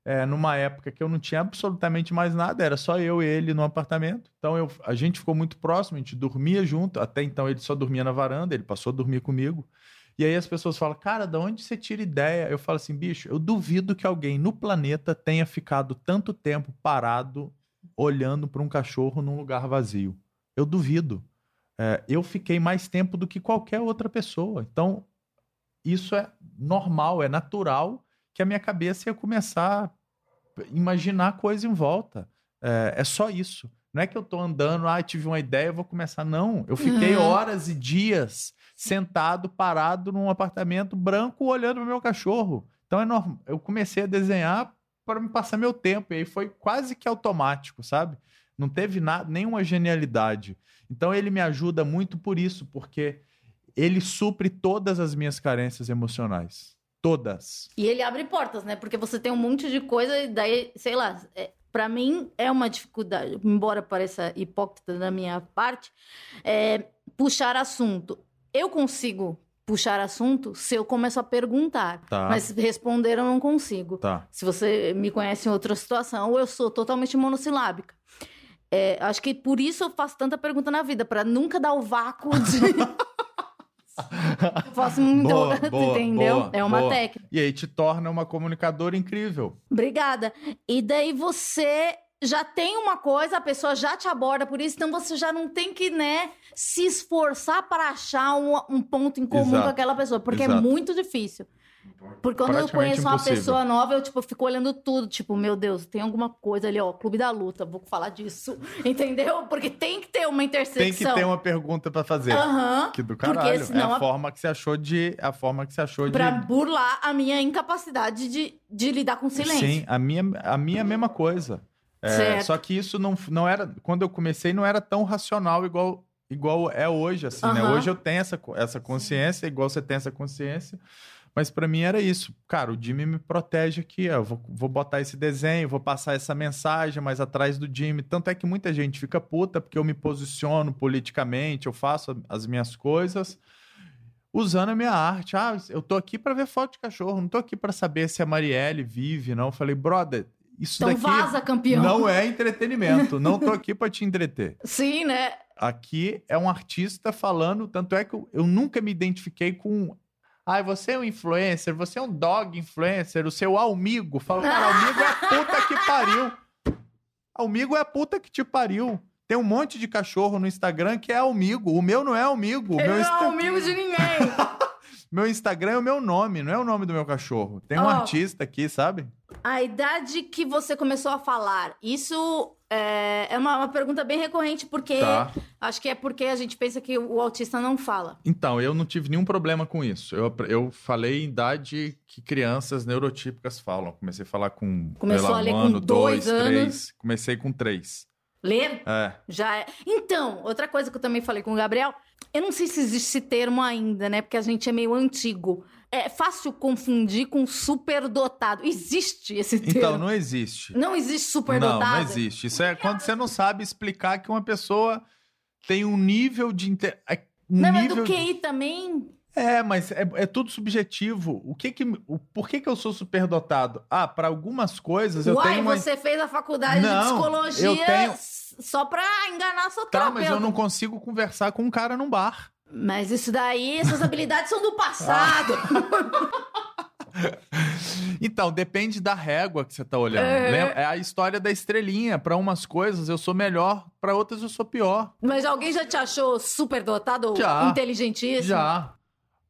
[SPEAKER 3] é, numa época que eu não tinha absolutamente mais nada, era só eu e ele no apartamento. Então eu, a gente ficou muito próximo, a gente dormia junto. Até então ele só dormia na varanda, ele passou a dormir comigo. E aí as pessoas falam, cara, da onde você tira ideia? Eu falo assim, bicho, eu duvido que alguém no planeta tenha ficado tanto tempo parado olhando para um cachorro num lugar vazio. Eu duvido. É, eu fiquei mais tempo do que qualquer outra pessoa. Então, isso é normal, é natural que a minha cabeça ia começar a imaginar coisa em volta. É, é só isso. Não é que eu tô andando, ah, tive uma ideia, vou começar. Não, eu fiquei
[SPEAKER 2] Uhum.
[SPEAKER 3] horas e dias sentado, parado num apartamento branco, olhando pro meu cachorro. Então é normal. Eu comecei a desenhar para me passar meu tempo. E aí foi quase que automático, sabe? Não teve nada, nenhuma genialidade. Então ele me ajuda muito por isso, porque ele supre todas as minhas carências emocionais. Todas.
[SPEAKER 2] E ele abre portas, né? Porque você tem um monte de coisa e daí, sei lá, é, para mim é uma dificuldade, embora pareça hipócrita da minha parte, é puxar assunto. Eu consigo puxar assunto se eu começo a perguntar,
[SPEAKER 3] Tá.
[SPEAKER 2] mas responder eu não consigo.
[SPEAKER 3] Tá.
[SPEAKER 2] Se você me conhece em outra situação, eu sou totalmente monossilábica. É, acho que por isso eu faço tanta pergunta na vida, para nunca dar o vácuo de. eu faço muito,
[SPEAKER 3] Boa, boa,
[SPEAKER 2] entendeu?
[SPEAKER 3] boa,
[SPEAKER 2] é uma
[SPEAKER 3] boa.
[SPEAKER 2] técnica.
[SPEAKER 3] E aí te torna uma comunicadora incrível.
[SPEAKER 2] Obrigada. E daí você já tem uma coisa, a pessoa já te aborda por isso, então você já não tem que, né, se esforçar para achar um, um ponto em comum
[SPEAKER 3] Exato,
[SPEAKER 2] com aquela pessoa, porque é
[SPEAKER 3] exato.
[SPEAKER 2] muito difícil. Porque quando eu conheço uma
[SPEAKER 3] impossível.
[SPEAKER 2] pessoa nova, eu, tipo, fico olhando tudo. Tipo, meu Deus, tem alguma coisa ali, ó, Clube da Luta, vou falar disso. Entendeu? Porque tem que ter uma intersecção.
[SPEAKER 3] Tem que ter uma pergunta pra fazer.
[SPEAKER 2] Aham.
[SPEAKER 3] Que do caralho.
[SPEAKER 2] senão
[SPEAKER 3] é a,
[SPEAKER 2] a-
[SPEAKER 3] forma que você achou de. A forma que você achou
[SPEAKER 2] Pra
[SPEAKER 3] de.
[SPEAKER 2] burlar a minha incapacidade de, de lidar com silêncio.
[SPEAKER 3] Sim, a minha, a minha é mesma coisa. É,
[SPEAKER 2] Certo.
[SPEAKER 3] só que isso não, não era. Quando eu comecei, não era tão racional igual, igual é hoje, assim, né?
[SPEAKER 2] Aham.
[SPEAKER 3] Hoje eu tenho essa, essa consciência, igual você tem essa consciência. Mas pra mim era isso. Cara, o Jimmy me protege aqui. ó, Eu vou, vou botar esse desenho, vou passar essa mensagem mais atrás do Jimmy. Tanto é que muita gente fica puta porque eu me posiciono politicamente, eu faço as minhas coisas usando a minha arte. Ah, eu tô aqui pra ver foto de cachorro, não tô aqui pra saber se a Marielle vive, não. Eu falei, brother, isso
[SPEAKER 2] Então
[SPEAKER 3] daqui
[SPEAKER 2] vaza, campeão.
[SPEAKER 3] não é entretenimento. não tô aqui pra te entreter.
[SPEAKER 2] Sim, né?
[SPEAKER 3] Aqui é um artista falando, tanto é que eu, eu nunca me identifiquei com. Ai, você é um influencer, você é um dog influencer, o seu amigo. Fala, cara, amigo é a puta que pariu. Amigo é a puta que te pariu. Tem um monte de cachorro no Instagram que é amigo. O meu não é amigo.
[SPEAKER 2] Ele
[SPEAKER 3] meu,
[SPEAKER 2] não é amigo de ninguém.
[SPEAKER 3] meu Instagram é o meu nome, não é o nome do meu cachorro. Tem um
[SPEAKER 2] Ó.
[SPEAKER 3] artista aqui, sabe?
[SPEAKER 2] A idade que você começou a falar, isso é, é uma, uma pergunta bem recorrente, porque
[SPEAKER 3] Tá.
[SPEAKER 2] acho que é porque a gente pensa que o autista não fala.
[SPEAKER 3] Então, eu não tive nenhum problema com isso. Eu, eu falei em idade que crianças neurotípicas falam. Comecei a falar com
[SPEAKER 2] Começou
[SPEAKER 3] lá,
[SPEAKER 2] a ler
[SPEAKER 3] um
[SPEAKER 2] com
[SPEAKER 3] ano,
[SPEAKER 2] dois
[SPEAKER 3] dois,
[SPEAKER 2] anos.
[SPEAKER 3] três. Comecei com três.
[SPEAKER 2] Ler
[SPEAKER 3] É.
[SPEAKER 2] já é. Então, outra coisa que eu também falei com o Gabriel, eu não sei se existe esse termo ainda, né? Porque a gente é meio antigo. É fácil confundir com superdotado. Existe esse termo.
[SPEAKER 3] Então, não existe.
[SPEAKER 2] Não existe
[SPEAKER 3] Não,
[SPEAKER 2] superdotado.
[SPEAKER 3] não existe. Isso é quando você não sabe explicar que uma pessoa tem um nível de. Inte... é, Um
[SPEAKER 2] Não, mas
[SPEAKER 3] nível
[SPEAKER 2] do
[SPEAKER 3] de-
[SPEAKER 2] QI também.
[SPEAKER 3] É, mas é, é tudo subjetivo. O que que, o, por que que eu sou superdotado? Ah, para algumas coisas eu
[SPEAKER 2] Uai,
[SPEAKER 3] tenho uma
[SPEAKER 2] você fez a faculdade
[SPEAKER 3] Não,
[SPEAKER 2] de psicologia
[SPEAKER 3] tenho-
[SPEAKER 2] só pra enganar seu
[SPEAKER 3] Tá,
[SPEAKER 2] terapeuta.
[SPEAKER 3] mas eu não consigo conversar com um cara num bar.
[SPEAKER 2] Mas isso daí, essas habilidades são do passado.
[SPEAKER 3] Então, depende da régua que você tá olhando.
[SPEAKER 2] É.
[SPEAKER 3] Lembra? É a história da estrelinha. Para umas coisas eu sou melhor, para outras eu sou pior.
[SPEAKER 2] Mas alguém já te achou super dotado ou
[SPEAKER 3] Já.
[SPEAKER 2] inteligentíssimo?
[SPEAKER 3] Já.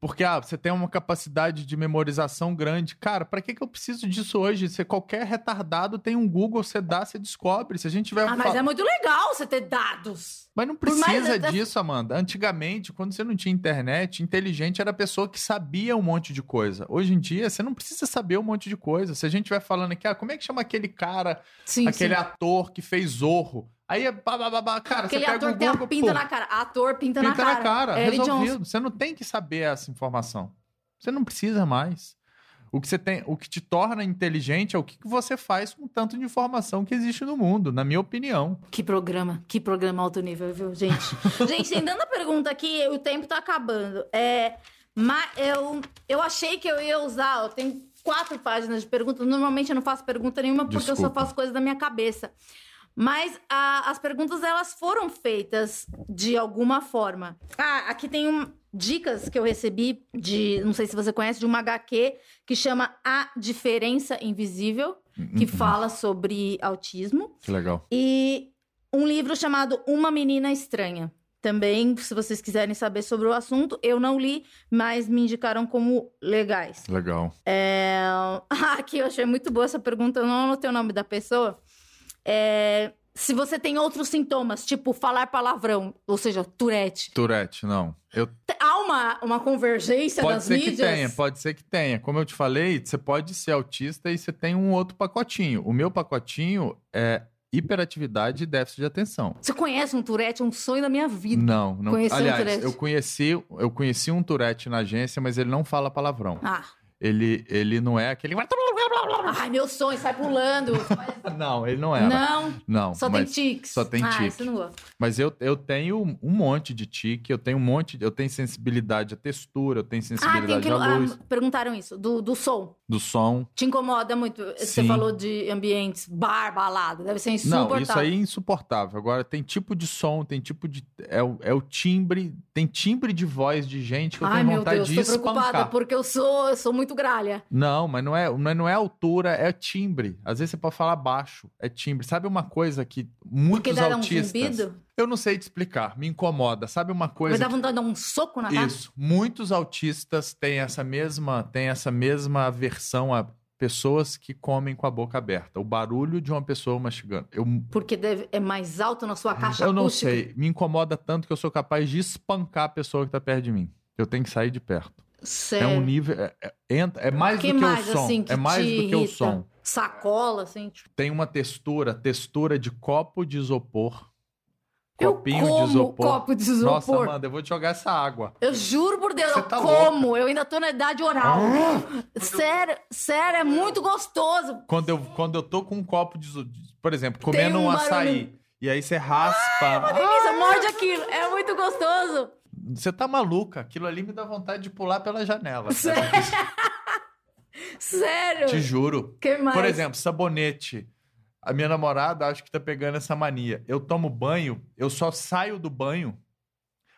[SPEAKER 3] Porque ah, você tem uma capacidade de memorização grande. Cara, pra que, que eu preciso disso hoje? Se qualquer retardado tem um Google, você dá, você descobre. Se a gente tiver.
[SPEAKER 2] Ah, mas é muito legal você ter dados.
[SPEAKER 3] Mas não
[SPEAKER 2] mais
[SPEAKER 3] precisa
[SPEAKER 2] até-
[SPEAKER 3] disso, Amanda. Antigamente, quando você não tinha internet, inteligente era a pessoa que sabia um monte de coisa. Hoje em dia, você não precisa saber um monte de coisa. Se a gente vai falando aqui, ah, como é que chama aquele cara,
[SPEAKER 2] Sim,
[SPEAKER 3] aquele
[SPEAKER 2] sim.
[SPEAKER 3] ator que fez Zorro? Aí é babá, babá, cara,
[SPEAKER 2] Aquele
[SPEAKER 3] você pega
[SPEAKER 2] ator
[SPEAKER 3] o
[SPEAKER 2] que tem a
[SPEAKER 3] Google,
[SPEAKER 2] pinta
[SPEAKER 3] pô,
[SPEAKER 2] na cara. Ator pinta,
[SPEAKER 3] pinta
[SPEAKER 2] na cara. É Ellie
[SPEAKER 3] resolvido.
[SPEAKER 2] Johnson.
[SPEAKER 3] Você não tem que saber essa informação. Você não precisa mais. O que você tem, o que te torna inteligente é o que você faz com o tanto de informação que existe no mundo, na minha opinião.
[SPEAKER 2] Que programa, que programa alto nível, viu, gente? gente, tem tanta pergunta aqui, o tempo tá acabando. É, mas eu, eu achei que eu ia usar, eu tenho quatro páginas de perguntas. Normalmente eu não faço pergunta nenhuma porque eu só
[SPEAKER 3] Desculpa.
[SPEAKER 2] faço coisa da minha cabeça. Mas a- as perguntas, elas foram feitas de alguma forma. Ah, aqui tem um, dicas que eu recebi de, não sei se você conhece, de uma HQ que chama A Diferença Invisível, que fala sobre autismo.
[SPEAKER 3] Que legal.
[SPEAKER 2] E um livro chamado Uma Menina Estranha. Também, se vocês quiserem saber sobre o assunto, eu não li, mas me indicaram como legais.
[SPEAKER 3] Legal.
[SPEAKER 2] É... Ah, aqui eu achei muito boa essa pergunta, eu não anotei o nome da pessoa. É, Se você tem outros sintomas, tipo falar palavrão, ou seja, Tourette.
[SPEAKER 3] Tourette, não. Eu
[SPEAKER 2] Há uma, uma convergência
[SPEAKER 3] Pode
[SPEAKER 2] das
[SPEAKER 3] ser
[SPEAKER 2] mídias?
[SPEAKER 3] que tenha, pode ser que tenha. Como eu te falei, você pode ser autista e você tem um outro pacotinho. O meu pacotinho é hiperatividade e déficit de atenção.
[SPEAKER 2] Você conhece um Tourette? É um sonho da minha vida.
[SPEAKER 3] Não, não.
[SPEAKER 2] Conheceu um
[SPEAKER 3] Aliás,
[SPEAKER 2] Tourette?
[SPEAKER 3] eu conheci, eu conheci um Tourette na agência, mas ele não fala palavrão.
[SPEAKER 2] Ah,
[SPEAKER 3] Ele, ele não é aquele.
[SPEAKER 2] Ai, meu sonho, sai pulando.
[SPEAKER 3] Não, ele não era.
[SPEAKER 2] Não,
[SPEAKER 3] Não,
[SPEAKER 2] só tem tics.
[SPEAKER 3] só tem
[SPEAKER 2] ah,
[SPEAKER 3] tique.
[SPEAKER 2] isso eu não gosto.
[SPEAKER 3] mas eu, eu tenho um monte de tique, eu tenho um monte, eu tenho sensibilidade à textura, eu tenho
[SPEAKER 2] Ah, tem
[SPEAKER 3] sensibilidade à luz,
[SPEAKER 2] ah, perguntaram isso, do, do som.
[SPEAKER 3] do som.
[SPEAKER 2] Te incomoda muito? Você
[SPEAKER 3] Sim.
[SPEAKER 2] falou de ambientes, bar, balada. Deve ser
[SPEAKER 3] Não,
[SPEAKER 2] insuportável.
[SPEAKER 3] isso aí é insuportável. Agora, tem tipo de som, tem tipo de. É o, é o timbre. Tem timbre de voz de gente que eu
[SPEAKER 2] Ai,
[SPEAKER 3] tenho
[SPEAKER 2] meu
[SPEAKER 3] vontade
[SPEAKER 2] Deus,
[SPEAKER 3] de
[SPEAKER 2] tô preocupada
[SPEAKER 3] espancar.
[SPEAKER 2] porque eu sou, eu sou muito gralha.
[SPEAKER 3] Não, mas não é, mas não é altura, é timbre. Às vezes você pode falar baixo, é timbre. Sabe uma coisa que
[SPEAKER 2] Porque
[SPEAKER 3] muitos
[SPEAKER 2] dá um
[SPEAKER 3] autistas.
[SPEAKER 2] zumbido.
[SPEAKER 3] eu não sei te explicar, me incomoda. Sabe uma coisa.
[SPEAKER 2] dar
[SPEAKER 3] que-
[SPEAKER 2] vontade de dar um soco na cara.
[SPEAKER 3] Isso. Muitos autistas têm essa mesma, têm essa mesma aversão a pessoas que comem com a boca aberta. O barulho de uma pessoa mastigando. Eu
[SPEAKER 2] Porque deve- é mais alto na sua caixa
[SPEAKER 3] Eu não
[SPEAKER 2] acústica.
[SPEAKER 3] sei. Me incomoda tanto que eu sou capaz de espancar a pessoa que tá perto de mim. Eu tenho que sair de perto.
[SPEAKER 2] Sério.
[SPEAKER 3] É um nível. É, é- é mais
[SPEAKER 2] que
[SPEAKER 3] do que
[SPEAKER 2] mais,
[SPEAKER 3] o som.
[SPEAKER 2] assim, que
[SPEAKER 3] é mais do que o som.
[SPEAKER 2] Sacola, assim. Tipo,
[SPEAKER 3] Tem uma textura, textura de copo de isopor.
[SPEAKER 2] eu
[SPEAKER 3] Copinho de isopor.
[SPEAKER 2] copo de
[SPEAKER 3] Nossa,
[SPEAKER 2] isopor.
[SPEAKER 3] Amanda, eu vou te jogar essa água.
[SPEAKER 2] Eu juro por Deus,
[SPEAKER 3] Você
[SPEAKER 2] eu
[SPEAKER 3] tá
[SPEAKER 2] como. Eu ainda tô na idade oral. sério, sério, é muito gostoso.
[SPEAKER 3] Quando eu, quando eu tô com um copo de isopor, por exemplo, comendo
[SPEAKER 2] um
[SPEAKER 3] um açaí.
[SPEAKER 2] barulho.
[SPEAKER 3] E aí você raspa.
[SPEAKER 2] Uma delícia, morde aquilo. É muito gostoso.
[SPEAKER 3] Você tá maluca. Aquilo ali me dá vontade de pular pela janela.
[SPEAKER 2] Sério? Sério.
[SPEAKER 3] Te juro.
[SPEAKER 2] que mais?
[SPEAKER 3] Por exemplo, sabonete. A minha namorada acho que tá pegando essa mania. Eu tomo banho, eu só saio do banho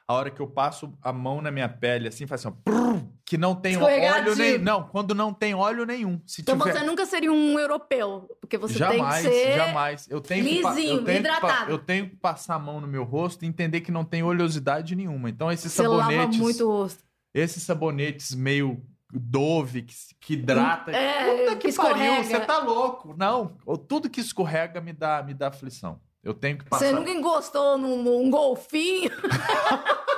[SPEAKER 3] a hora que eu passo a mão na minha pele, assim, faz assim, ó, prrr, que não tem óleo nem. Não, quando não tem óleo nenhum. Se
[SPEAKER 2] Então
[SPEAKER 3] tiver.
[SPEAKER 2] você nunca seria um europeu, porque você
[SPEAKER 3] jamais,
[SPEAKER 2] tem que ser...
[SPEAKER 3] jamais. Eu tenho que,
[SPEAKER 2] lisinho,
[SPEAKER 3] eu, tenho que pa-
[SPEAKER 2] hidratado.
[SPEAKER 3] eu tenho que passar a mão no meu rosto e entender que não tem oleosidade nenhuma. Então, esses
[SPEAKER 2] Você lava
[SPEAKER 3] sabonetes.
[SPEAKER 2] muito o rosto.
[SPEAKER 3] Esses sabonetes meio Dove, que, que hidrata.
[SPEAKER 2] É,
[SPEAKER 3] Puta
[SPEAKER 2] que
[SPEAKER 3] que pariu, você tá louco. Não, tudo que escorrega me dá, me dá aflição. Eu tenho que passar.
[SPEAKER 2] Você nunca encostou num, num golfinho?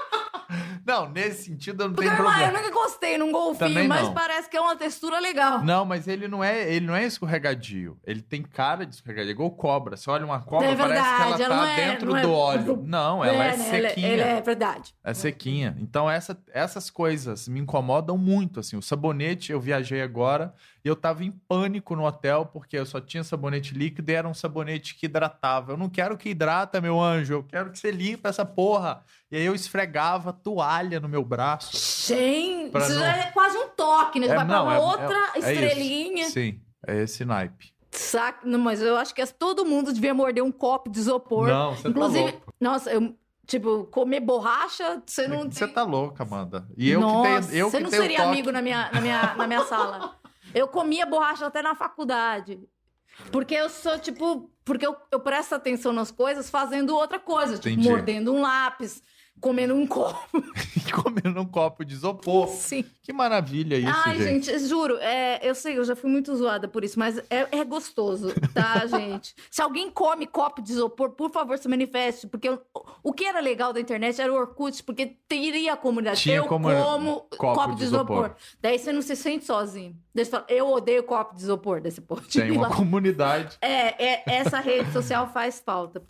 [SPEAKER 3] Não, nesse sentido eu não
[SPEAKER 2] Porque
[SPEAKER 3] tenho
[SPEAKER 2] eu, eu
[SPEAKER 3] problema.
[SPEAKER 2] nunca encostei num golfinho,
[SPEAKER 3] Também
[SPEAKER 2] mas
[SPEAKER 3] não.
[SPEAKER 2] parece que é uma textura legal.
[SPEAKER 3] Não, mas ele não é, ele não é escorregadio. Ele tem cara de escorregadio, é igual cobra. Você olha uma cobra,
[SPEAKER 2] É
[SPEAKER 3] parece que ela
[SPEAKER 2] ela
[SPEAKER 3] tá
[SPEAKER 2] não é-
[SPEAKER 3] dentro
[SPEAKER 2] não é-
[SPEAKER 3] do óleo. Não, ela é,
[SPEAKER 2] né? Ela-
[SPEAKER 3] sequinha.
[SPEAKER 2] Ele é verdade.
[SPEAKER 3] É sequinha. Então, essa- essas coisas me incomodam muito, assim. O sabonete, eu viajei agora e eu tava em pânico no hotel porque eu só tinha sabonete líquido e era um sabonete que hidratava. Eu não quero que hidrata, meu anjo. Eu quero que você limpe essa porra. E aí eu esfregava toalha no meu braço.
[SPEAKER 2] Gente, isso
[SPEAKER 3] não-
[SPEAKER 2] é quase um toque, né? Você
[SPEAKER 3] É,
[SPEAKER 2] vai
[SPEAKER 3] não,
[SPEAKER 2] pra
[SPEAKER 3] é-
[SPEAKER 2] outra
[SPEAKER 3] é- é
[SPEAKER 2] estrelinha.
[SPEAKER 3] Sim, é esse naipe.
[SPEAKER 2] Saca? Não, mas eu acho que todo mundo devia morder um copo de isopor.
[SPEAKER 3] Não, você
[SPEAKER 2] Inclusive,
[SPEAKER 3] tá louco.
[SPEAKER 2] nossa, eu Tipo, comer borracha, você não.
[SPEAKER 3] Você tá louca, Amanda. E eu
[SPEAKER 2] Nossa,
[SPEAKER 3] que tenho. Eu
[SPEAKER 2] você
[SPEAKER 3] que
[SPEAKER 2] não
[SPEAKER 3] tenho
[SPEAKER 2] seria
[SPEAKER 3] toque.
[SPEAKER 2] amigo na minha, na, minha, na minha sala. Eu comia borracha até na faculdade. Porque eu sou, tipo. Porque eu, eu presto atenção nas coisas fazendo outra coisa. Tipo,
[SPEAKER 3] Entendi.
[SPEAKER 2] mordendo um lápis, comendo um copo.
[SPEAKER 3] Comendo um copo de isopor.
[SPEAKER 2] Sim.
[SPEAKER 3] Que maravilha isso,
[SPEAKER 2] Ai,
[SPEAKER 3] gente.
[SPEAKER 2] gente, juro, é, eu sei, eu já fui muito zoada por isso, mas é, é gostoso, tá, gente? Se alguém come copo de isopor, por favor, se manifeste, porque eu- o que era legal da internet era o Orkut, porque teria a comunidade.
[SPEAKER 3] Tinha
[SPEAKER 2] eu
[SPEAKER 3] como- copo
[SPEAKER 2] copo,
[SPEAKER 3] de
[SPEAKER 2] de isopor.
[SPEAKER 3] isopor.
[SPEAKER 2] Daí você não se sente sozinho. Daí você fala, eu odeio copo de isopor desse povo.
[SPEAKER 3] Tem uma comunidade.
[SPEAKER 2] É, é, essa rede social faz falta.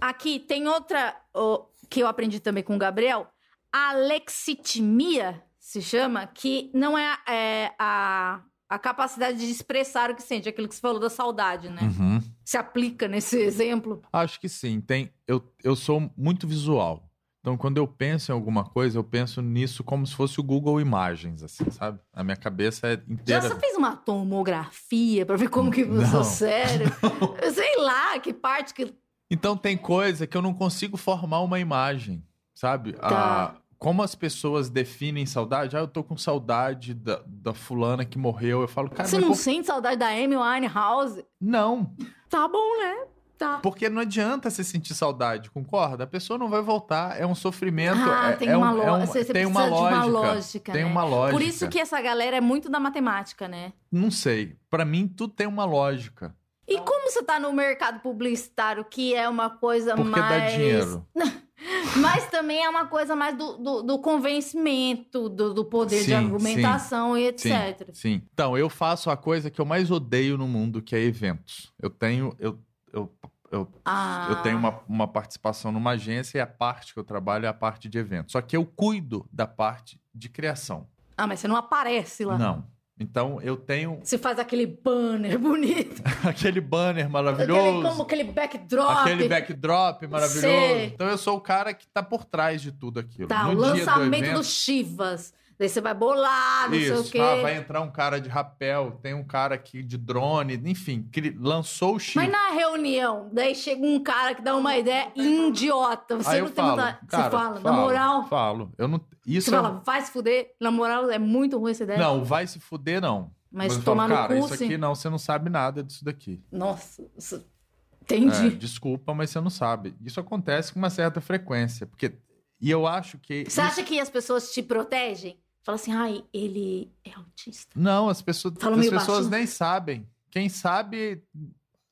[SPEAKER 2] Aqui tem outra ó, que eu aprendi também com o Gabriel. Alexitimia se chama, que não é, é, a, a capacidade de expressar o que sente, aquilo que você falou da saudade, né?
[SPEAKER 3] Uhum.
[SPEAKER 2] Se aplica nesse exemplo.
[SPEAKER 3] Acho que sim. Tem, eu, eu sou muito visual. Então, quando eu penso em alguma coisa, eu penso nisso como se fosse o Google Imagens, assim, sabe? A minha cabeça é
[SPEAKER 2] Já
[SPEAKER 3] inteira.
[SPEAKER 2] você fez uma tomografia pra ver como que o seu
[SPEAKER 3] Não.
[SPEAKER 2] cérebro... Sei lá, que parte que...
[SPEAKER 3] Então, tem coisa que eu não consigo formar uma imagem, sabe?
[SPEAKER 2] Tá.
[SPEAKER 3] A- como as pessoas definem saudade? Ah, eu tô com saudade da, da fulana que morreu. Eu falo, cara,
[SPEAKER 2] você não
[SPEAKER 3] por-
[SPEAKER 2] sente saudade da Amy Winehouse?
[SPEAKER 3] não.
[SPEAKER 2] Tá bom, né? Tá.
[SPEAKER 3] Porque não adianta você sentir saudade, concorda? A pessoa não vai voltar, é um sofrimento.
[SPEAKER 2] Ah,
[SPEAKER 3] é,
[SPEAKER 2] tem
[SPEAKER 3] é um-
[SPEAKER 2] uma
[SPEAKER 3] é
[SPEAKER 2] lógica.
[SPEAKER 3] um-
[SPEAKER 2] Você, você
[SPEAKER 3] tem uma
[SPEAKER 2] de uma
[SPEAKER 3] lógica.
[SPEAKER 2] lógica,
[SPEAKER 3] Tem
[SPEAKER 2] né?
[SPEAKER 3] uma lógica.
[SPEAKER 2] Por isso que essa galera é muito da matemática, né?
[SPEAKER 3] Não sei. Pra mim, tudo tem uma lógica.
[SPEAKER 2] E como você tá no mercado publicitário, que é uma coisa
[SPEAKER 3] Porque
[SPEAKER 2] mais.
[SPEAKER 3] dá dinheiro.
[SPEAKER 2] Mas também é uma coisa mais do, do, do convencimento, do, do poder de
[SPEAKER 3] Sim,
[SPEAKER 2] argumentação e
[SPEAKER 3] Sim,
[SPEAKER 2] etc.
[SPEAKER 3] sim. Então, eu faço a coisa que eu mais odeio no mundo, que é eventos. Eu tenho, eu, eu, eu,
[SPEAKER 2] Ah.
[SPEAKER 3] eu tenho uma, uma participação numa agência e a parte que eu trabalho é a parte de eventos. Só que eu cuido da parte de criação.
[SPEAKER 2] Ah, mas você não aparece lá.
[SPEAKER 3] Não. Então, eu tenho
[SPEAKER 2] Você faz aquele banner bonito.
[SPEAKER 3] aquele banner
[SPEAKER 2] Aquele,
[SPEAKER 3] maravilhoso.
[SPEAKER 2] como aquele backdrop.
[SPEAKER 3] Aquele backdrop maravilhoso.
[SPEAKER 2] Sei.
[SPEAKER 3] Então eu sou o cara que tá por trás de tudo aquilo.
[SPEAKER 2] Tá,
[SPEAKER 3] no
[SPEAKER 2] o
[SPEAKER 3] dia do
[SPEAKER 2] lançamento
[SPEAKER 3] evento,
[SPEAKER 2] do Chivas. Daí você vai bolar, não sei o
[SPEAKER 3] Isso,
[SPEAKER 2] quê.
[SPEAKER 3] ah, vai entrar um cara de rapel, tem um cara aqui de drone, enfim, lançou o chip.
[SPEAKER 2] Mas na reunião, daí chega um cara que dá uma ideia idiota. Você
[SPEAKER 3] Aí
[SPEAKER 2] não
[SPEAKER 3] eu
[SPEAKER 2] tem
[SPEAKER 3] falo,
[SPEAKER 2] vontade.
[SPEAKER 3] cara,
[SPEAKER 2] você fala, na
[SPEAKER 3] falo,
[SPEAKER 2] moral.
[SPEAKER 3] Falo, eu não. Isso
[SPEAKER 2] Você
[SPEAKER 3] é-
[SPEAKER 2] fala, vai se fuder. Na moral, é muito ruim essa ideia.
[SPEAKER 3] Não, vai se fuder, não.
[SPEAKER 2] Mas,
[SPEAKER 3] eu
[SPEAKER 2] tomar
[SPEAKER 3] falo,
[SPEAKER 2] no
[SPEAKER 3] cara,
[SPEAKER 2] cu,
[SPEAKER 3] isso aqui não, você não sabe nada disso daqui.
[SPEAKER 2] Nossa, isso-
[SPEAKER 3] É,
[SPEAKER 2] entendi.
[SPEAKER 3] desculpa, mas você não sabe. Isso acontece com uma certa frequência, porque e eu acho que
[SPEAKER 2] Você
[SPEAKER 3] isso-
[SPEAKER 2] acha que as pessoas te protegem? Fala assim, ai, ele é autista.
[SPEAKER 3] Não, as pessoas,
[SPEAKER 2] Fala
[SPEAKER 3] as pessoas
[SPEAKER 2] baixinho.
[SPEAKER 3] nem sabem. Quem sabe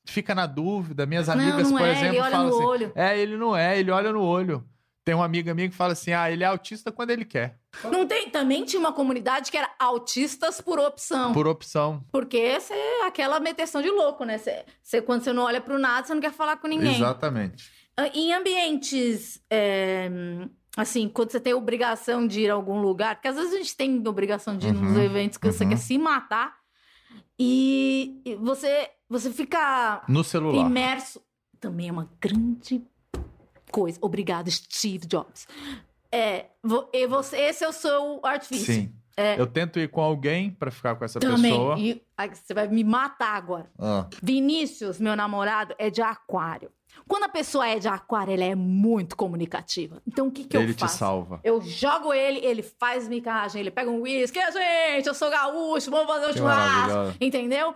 [SPEAKER 3] fica na dúvida. Minhas
[SPEAKER 2] não,
[SPEAKER 3] amigas,
[SPEAKER 2] não
[SPEAKER 3] por
[SPEAKER 2] é,
[SPEAKER 3] exemplo, falam assim:
[SPEAKER 2] olho.
[SPEAKER 3] É, ele não é, ele olha no olho. Tem uma amiga minha que fala assim: ah, ele é autista quando ele quer,
[SPEAKER 2] Não tem, também tinha uma comunidade que era autistas por opção.
[SPEAKER 3] por opção.
[SPEAKER 2] Porque você é aquela meteção de louco, né? Você, você, quando você não olha pro nada, você não quer falar com ninguém.
[SPEAKER 3] Exatamente.
[SPEAKER 2] Ah, Em ambientes, é, assim, quando você tem obrigação de ir a algum lugar, porque às vezes a gente tem obrigação de ir nos
[SPEAKER 3] Uhum,
[SPEAKER 2] eventos que você
[SPEAKER 3] uhum.
[SPEAKER 2] quer se matar, e você, você fica
[SPEAKER 3] No celular.
[SPEAKER 2] imerso. Também é uma grande coisa. Obrigado, Steve Jobs. É, e você, esse é o seu artifício.
[SPEAKER 3] Sim.
[SPEAKER 2] É.
[SPEAKER 3] Eu tento ir com alguém pra ficar com essa
[SPEAKER 2] Também.
[SPEAKER 3] pessoa.
[SPEAKER 2] E, você vai me matar agora.
[SPEAKER 3] Ah,
[SPEAKER 2] Vinícius, meu namorado, é de aquário. Quando a pessoa é de aquário, ela é muito comunicativa. Então, o que, que
[SPEAKER 3] ele
[SPEAKER 2] eu
[SPEAKER 3] te
[SPEAKER 2] faço?
[SPEAKER 3] salva.
[SPEAKER 2] Eu jogo ele, ele faz micagem, ele pega um uísque, "E, gente, eu sou gaúcho, vamos fazer um
[SPEAKER 3] Que
[SPEAKER 2] churrasco, entendeu?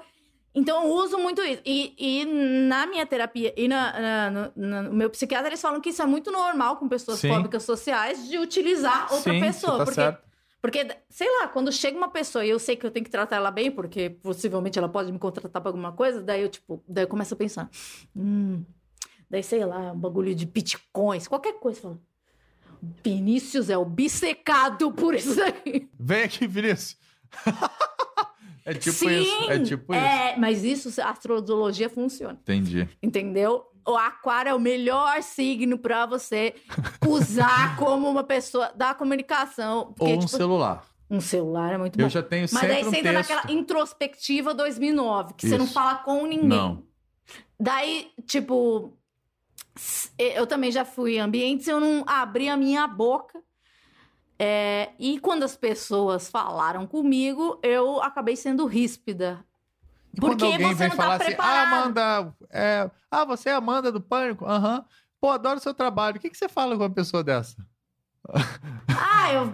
[SPEAKER 2] Então, eu uso muito isso. E, e na minha terapia e na, na- no, na- no meu psiquiatra, eles falam que isso é muito normal com pessoas
[SPEAKER 3] Sim.
[SPEAKER 2] fóbicas sociais de utilizar outra
[SPEAKER 3] Sim,
[SPEAKER 2] pessoa.
[SPEAKER 3] tá
[SPEAKER 2] porque
[SPEAKER 3] certo.
[SPEAKER 2] porque, sei lá, quando chega uma pessoa e eu sei que eu tenho que tratar ela bem, porque possivelmente ela pode me contratar pra alguma coisa, daí eu, tipo, daí eu começo a pensar, hum, daí sei lá, um bagulho de bitcoins, qualquer coisa, fala. Vinícius é obcecado por isso daí.
[SPEAKER 3] Vem aqui, Vinícius. é tipo
[SPEAKER 2] Sim,
[SPEAKER 3] isso. É tipo isso.
[SPEAKER 2] é, mas isso, a astrologia funciona,
[SPEAKER 3] Entendi.
[SPEAKER 2] entendeu? O aquário é o melhor signo pra você usar como uma pessoa da comunicação. Porque,
[SPEAKER 3] Ou um
[SPEAKER 2] tipo,
[SPEAKER 3] celular.
[SPEAKER 2] um celular é muito bom.
[SPEAKER 3] Eu já tenho
[SPEAKER 2] Mas
[SPEAKER 3] sempre
[SPEAKER 2] daí
[SPEAKER 3] um
[SPEAKER 2] você entra
[SPEAKER 3] texto.
[SPEAKER 2] naquela introspectiva 2009, que você não
[SPEAKER 3] Isso.
[SPEAKER 2] fala com ninguém.
[SPEAKER 3] Não.
[SPEAKER 2] Daí, tipo, eu também já fui em ambientes, eu não abri a minha boca. É, e quando as pessoas falaram comigo, eu acabei sendo ríspida.
[SPEAKER 3] E quando
[SPEAKER 2] Porque
[SPEAKER 3] alguém
[SPEAKER 2] você
[SPEAKER 3] vem
[SPEAKER 2] não tá
[SPEAKER 3] falar assim, ah,
[SPEAKER 2] preparado.
[SPEAKER 3] Amanda, é... ah, você é a Amanda do Pânico? Aham. Pô, adoro seu trabalho. O que, que você fala com uma pessoa dessa?
[SPEAKER 2] Ah, eu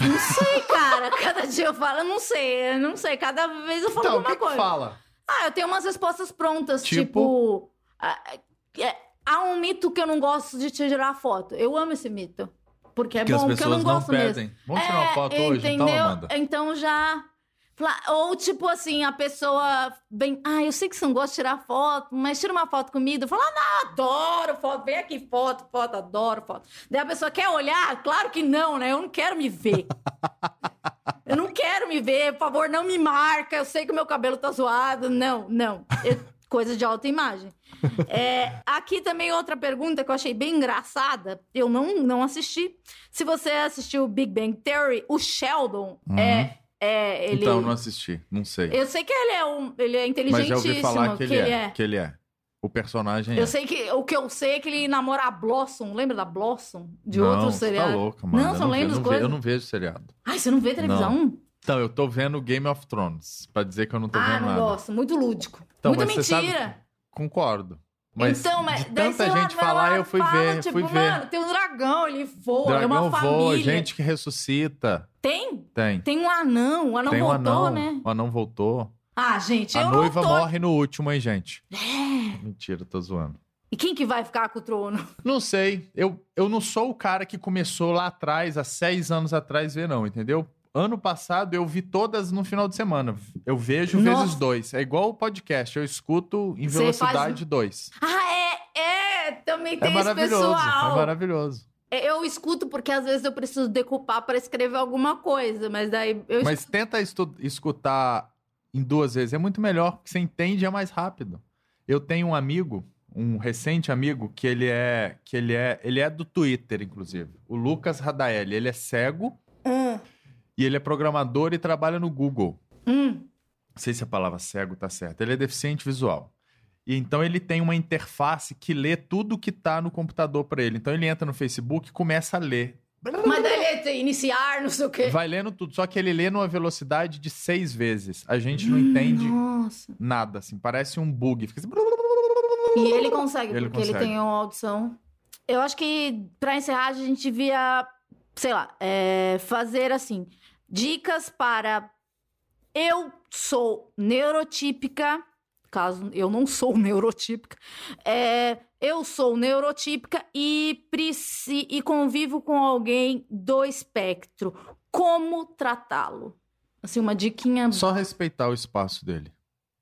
[SPEAKER 2] não sei, cara. Cada dia eu falo, eu não sei, eu não sei. Cada vez eu falo
[SPEAKER 3] então, o
[SPEAKER 2] alguma
[SPEAKER 3] que, que
[SPEAKER 2] coisa.
[SPEAKER 3] fala?
[SPEAKER 2] Ah, eu tenho umas respostas prontas,
[SPEAKER 3] Tipo?
[SPEAKER 2] tipo. ah, é, há um mito que eu não gosto de tirar foto. Eu amo esse mito. Porque é
[SPEAKER 3] que as
[SPEAKER 2] bom, porque eu não
[SPEAKER 3] não,
[SPEAKER 2] gosto mesmo.
[SPEAKER 3] pedem. Vamos tirar uma
[SPEAKER 2] É,
[SPEAKER 3] foto hoje, então? Amanda?
[SPEAKER 2] Então já. Ou tipo assim, a pessoa vem, ah, eu sei que você não gosta de tirar foto, mas tira uma foto comigo. Fala, ah, não, adoro foto, vem aqui, foto, foto, adoro foto. Daí a pessoa quer olhar? Claro que não, né? Eu não quero me ver. eu não quero me ver, por favor, não me marca. Eu sei que o meu cabelo tá zoado. Não, não. Eu- coisa de autoimagem. É, aqui também outra pergunta que eu achei bem engraçada. Eu não, não assisti. Se você assistiu Big Bang Theory, o Sheldon é, é ele.
[SPEAKER 3] Então, não assisti. Não sei.
[SPEAKER 2] Eu sei que ele é um, ele é
[SPEAKER 3] Mas
[SPEAKER 2] inteligentíssimo.
[SPEAKER 3] já ouvi falar que ele, é, Que ele é. O personagem
[SPEAKER 2] Eu
[SPEAKER 3] é.
[SPEAKER 2] sei que o que eu sei é que ele namora a Blossom. Lembra da Blossom? De
[SPEAKER 3] não,
[SPEAKER 2] outro
[SPEAKER 3] você
[SPEAKER 2] seriado?
[SPEAKER 3] Tá louca, mano.
[SPEAKER 2] Não,
[SPEAKER 3] eu
[SPEAKER 2] não
[SPEAKER 3] ve-
[SPEAKER 2] lembra as
[SPEAKER 3] não
[SPEAKER 2] coisas?
[SPEAKER 3] Eu não vejo seriado.
[SPEAKER 2] Ai, você não vê televisão?
[SPEAKER 3] Então, eu tô vendo Game of Thrones, pra dizer que eu não tô
[SPEAKER 2] ah,
[SPEAKER 3] vendo
[SPEAKER 2] não
[SPEAKER 3] nada.
[SPEAKER 2] gosto. Muito lúdico.
[SPEAKER 3] Então, mas você sabe-
[SPEAKER 2] mentira.
[SPEAKER 3] Concordo. Mas
[SPEAKER 2] então, mas
[SPEAKER 3] de tanta gente
[SPEAKER 2] lá-
[SPEAKER 3] falar, eu fui
[SPEAKER 2] fala,
[SPEAKER 3] ver,
[SPEAKER 2] tipo,
[SPEAKER 3] fui ver.
[SPEAKER 2] Mano, tem um dragão, ele voa, é
[SPEAKER 3] Dragão
[SPEAKER 2] uma família.
[SPEAKER 3] voa, gente que ressuscita.
[SPEAKER 2] Tem?
[SPEAKER 3] Tem.
[SPEAKER 2] Tem um anão. O anão
[SPEAKER 3] Tem um
[SPEAKER 2] voltou,
[SPEAKER 3] anão.
[SPEAKER 2] né?
[SPEAKER 3] O anão voltou.
[SPEAKER 2] Ah, gente,
[SPEAKER 3] A
[SPEAKER 2] eu
[SPEAKER 3] noiva
[SPEAKER 2] tô...
[SPEAKER 3] morre no último, hein, gente?
[SPEAKER 2] É.
[SPEAKER 3] Mentira, tô zoando.
[SPEAKER 2] E quem que vai ficar com o trono?
[SPEAKER 3] Não sei. Eu, eu não sou o cara que começou lá atrás, há seis anos atrás, ver, não, entendeu? Ano passado eu vi todas no final de semana. Eu vejo
[SPEAKER 2] Nossa.
[SPEAKER 3] vezes dois. É igual o podcast. Eu escuto em
[SPEAKER 2] Você
[SPEAKER 3] velocidade dois.
[SPEAKER 2] Ah, é, é, também
[SPEAKER 3] É
[SPEAKER 2] tem esse
[SPEAKER 3] maravilhoso. É
[SPEAKER 2] pessoal.
[SPEAKER 3] maravilhoso.
[SPEAKER 2] É, Eu escuto porque às vezes eu preciso decupar para escrever alguma coisa, mas daí eu
[SPEAKER 3] Mas tenta escutar em duas vezes. É muito melhor, porque você entende e é mais rápido. Eu tenho um amigo, um recente amigo, que ele é. que ele é. Ele é do Twitter, inclusive. O Lucas Radaeli. Ele é cego
[SPEAKER 2] Hum,
[SPEAKER 3] e ele é programador e trabalha no Google.
[SPEAKER 2] hum.
[SPEAKER 3] Não sei se a palavra cego tá certa. Ele é deficiente visual. E então ele tem uma interface que lê tudo que tá no computador para ele. Então ele entra no Facebook e começa a ler.
[SPEAKER 2] Mas daí ele iniciar, não sei o quê.
[SPEAKER 3] Vai lendo tudo, só que ele lê numa velocidade de seis vezes. A gente não entende
[SPEAKER 2] Nossa.
[SPEAKER 3] nada, assim. Parece um bug. Fica assim...
[SPEAKER 2] E ele consegue,
[SPEAKER 3] Ele
[SPEAKER 2] porque ele
[SPEAKER 3] consegue.
[SPEAKER 2] tem uma audição. Eu acho que, pra encerrar, a gente devia, sei lá, é, fazer assim: dicas para. Eu sou neurotípica, caso eu não sou neurotípica. é, eu sou neurotípica e, e convivo com alguém do espectro. Como tratá-lo? Assim, uma diquinha.
[SPEAKER 3] Só respeitar o espaço dele.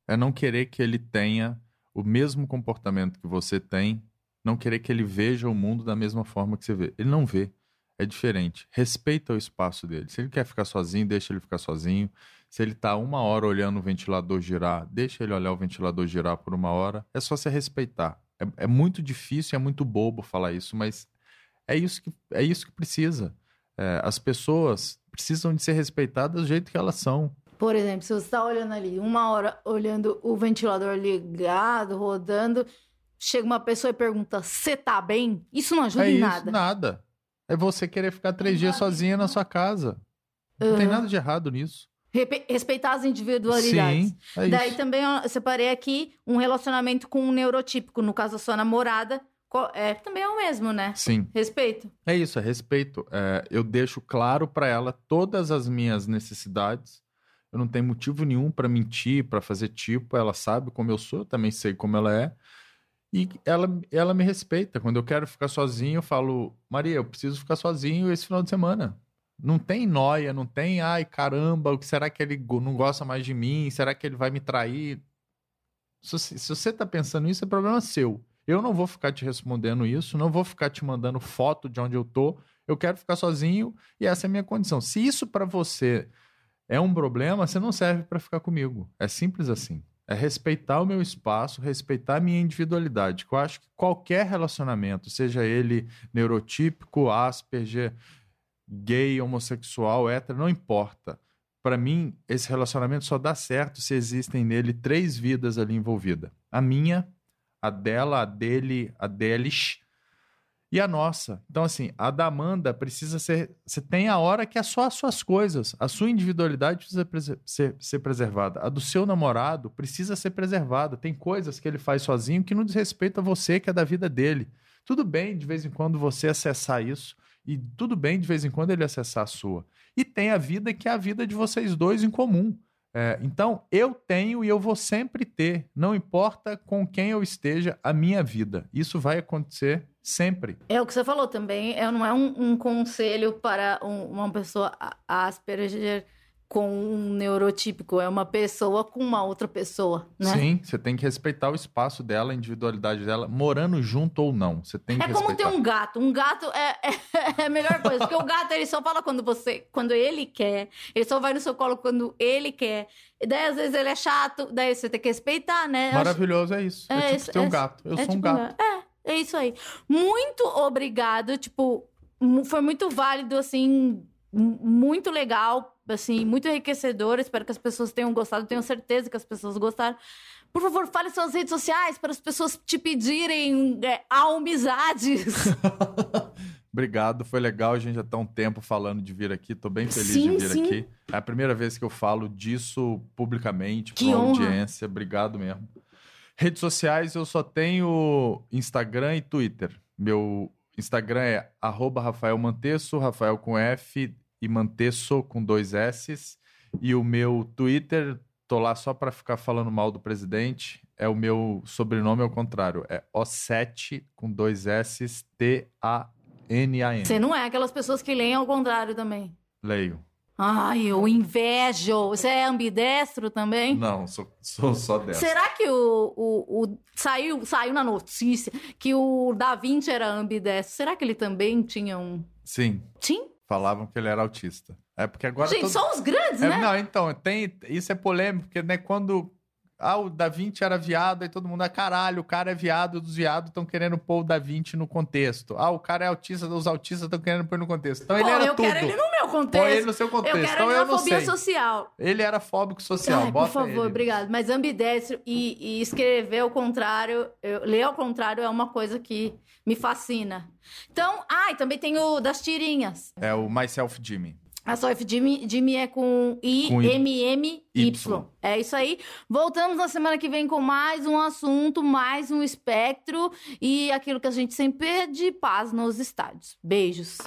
[SPEAKER 3] É não querer que ele tenha o mesmo comportamento que você tem. Não querer que ele veja o mundo da mesma forma que você vê. Ele não vê. É diferente. Respeita o espaço dele. Se ele quer ficar sozinho, deixa ele ficar sozinho. Se ele tá uma hora olhando o ventilador girar, deixa ele olhar o ventilador girar por uma hora. É só se respeitar. É, é muito difícil, é muito bobo falar isso, mas é isso que, é isso que precisa. É, as pessoas precisam de ser respeitadas do jeito que elas são.
[SPEAKER 2] Por exemplo, se você está olhando ali, uma hora olhando o ventilador ligado, rodando, chega uma pessoa e pergunta: Você tá bem? Isso não ajuda
[SPEAKER 3] é
[SPEAKER 2] em
[SPEAKER 3] isso,
[SPEAKER 2] nada.
[SPEAKER 3] nada. É você querer ficar três dias sozinha na sua casa. Não tem nada de errado nisso.
[SPEAKER 2] Respeitar as individualidades.
[SPEAKER 3] Sim, é
[SPEAKER 2] Daí
[SPEAKER 3] isso.
[SPEAKER 2] também eu separei aqui um relacionamento com um neurotípico, no caso da sua namorada. É, também é o mesmo, né?
[SPEAKER 3] Sim,
[SPEAKER 2] Respeito.
[SPEAKER 3] é isso, é respeito. É, eu deixo claro pra ela todas as minhas necessidades. Eu não tenho motivo nenhum pra mentir, pra fazer tipo. Ela sabe como eu sou, eu também sei como ela é. E ela, ela me respeita. Quando eu quero ficar sozinho, eu falo, Maria, eu preciso ficar sozinho esse final de semana. Não tem noia, não tem, ai caramba, o que será que ele não gosta mais de mim? Será que ele vai me trair? Se se você tá pensando isso, é problema seu. Eu não vou ficar te respondendo isso, não vou ficar te mandando foto de onde eu tô. Eu quero ficar sozinho e essa é a minha condição. Se isso pra você é um problema, você não serve pra ficar comigo. É simples assim. É respeitar o meu espaço, respeitar a minha individualidade. Eu acho que qualquer relacionamento, seja ele neurotípico, Asperger, gay, homossexual, hétero, não importa. Pra mim, esse relacionamento só dá certo se existem nele três vidas ali envolvidas: a minha, a dela, a dele, a deles e a nossa. Então, assim, a da Amanda precisa ser. Você tem a hora que é só as suas coisas. A sua individualidade precisa prese- ser, ser preservada. A do seu namorado precisa ser preservada. Tem coisas que ele faz sozinho que não diz respeito a você, que é da vida dele. Tudo bem de vez em quando você acessar isso, e tudo bem de vez em quando ele acessar a sua. E tem a vida que é a vida de vocês dois em comum. É, então, eu tenho e eu vou sempre ter, não importa com quem eu esteja, a minha vida. Isso vai acontecer sempre.
[SPEAKER 2] É o que você falou também, é, não é um, um conselho para um, uma pessoa Asperger com um neurotípico, é uma pessoa com uma outra pessoa, né?
[SPEAKER 3] Sim, você tem que respeitar o espaço dela, a individualidade dela, morando junto ou não. Você tem que
[SPEAKER 2] É
[SPEAKER 3] respeitar.
[SPEAKER 2] como ter um gato. Um gato é, é, é a melhor coisa, porque o gato ele só fala quando você, quando ele quer. Ele só vai no seu colo quando ele quer. E daí às vezes ele é chato, daí você tem que respeitar, né?
[SPEAKER 3] Maravilhoso é isso. É,
[SPEAKER 2] É
[SPEAKER 3] tipo
[SPEAKER 2] isso,
[SPEAKER 3] ter um
[SPEAKER 2] é-
[SPEAKER 3] gato. Eu
[SPEAKER 2] é
[SPEAKER 3] sou um
[SPEAKER 2] tipo
[SPEAKER 3] gato.
[SPEAKER 2] É, é isso aí. Muito obrigado, tipo, foi muito válido, assim, mu- muito legal, assim, muito enriquecedor. Espero que as pessoas tenham gostado, tenho certeza que as pessoas gostaram. Por favor, fale suas redes sociais para as pessoas te pedirem é, amizades.
[SPEAKER 3] Obrigado, foi legal. A gente já tá um tempo falando de vir aqui. Tô bem feliz
[SPEAKER 2] Sim,
[SPEAKER 3] de vir
[SPEAKER 2] sim.
[SPEAKER 3] aqui. É a primeira vez que eu falo disso publicamente para audiência. Obrigado mesmo. Redes sociais eu só tenho Instagram e Twitter. Meu Instagram é arroba Rafael com F e Mantesso com dois S. E o meu Twitter, tô lá só para ficar falando mal do presidente. É o meu sobrenome ao contrário. É O7 com dois S, T-A-N-A-N.
[SPEAKER 2] Você não é aquelas pessoas que leem ao contrário também.
[SPEAKER 3] Leio.
[SPEAKER 2] Ai, eu invejo. Você é ambidestro também?
[SPEAKER 3] Não, sou, sou só dessa.
[SPEAKER 2] Será que o, o, o- saiu, saiu na notícia que o Da Vinci era ambidestro? Será que ele também tinha um.
[SPEAKER 3] Sim,
[SPEAKER 2] Tinha?
[SPEAKER 3] falavam que ele era autista. É porque agora.
[SPEAKER 2] Gente,
[SPEAKER 3] todo-
[SPEAKER 2] só os grandes,
[SPEAKER 3] É,
[SPEAKER 2] né?
[SPEAKER 3] Não, então, tem, isso é polêmico, porque né, quando ah, o Da Vinci era viado, aí todo mundo, ah, caralho, o cara é viado, os viados estão querendo pôr o Da Vinci no contexto. Ah, o cara é autista, os autistas estão querendo pôr no contexto. Então
[SPEAKER 2] Pô,
[SPEAKER 3] ele era
[SPEAKER 2] eu
[SPEAKER 3] tudo.
[SPEAKER 2] quero ele no meu contexto.
[SPEAKER 3] Põe ele no seu
[SPEAKER 2] eu
[SPEAKER 3] contexto.
[SPEAKER 2] quero
[SPEAKER 3] então
[SPEAKER 2] ele
[SPEAKER 3] eu
[SPEAKER 2] na fobia
[SPEAKER 3] sei.
[SPEAKER 2] social.
[SPEAKER 3] Ele era fóbico social.
[SPEAKER 2] Ai, por
[SPEAKER 3] bota
[SPEAKER 2] favor,
[SPEAKER 3] ele.
[SPEAKER 2] obrigado. Mas ambidestro e, e escrever ao contrário, eu- ler ao contrário é uma coisa que me fascina. Então, ah, e também tem o das tirinhas.
[SPEAKER 3] É o Myself Jimmy.
[SPEAKER 2] A Soif Jimmy, Jimmy é com I,
[SPEAKER 3] Com I-
[SPEAKER 2] M, M, Y.
[SPEAKER 3] Y.
[SPEAKER 2] É isso aí. Voltamos na semana que vem com mais um assunto, mais um espectro e aquilo que a gente sempre pede, paz nos estádios. Beijos.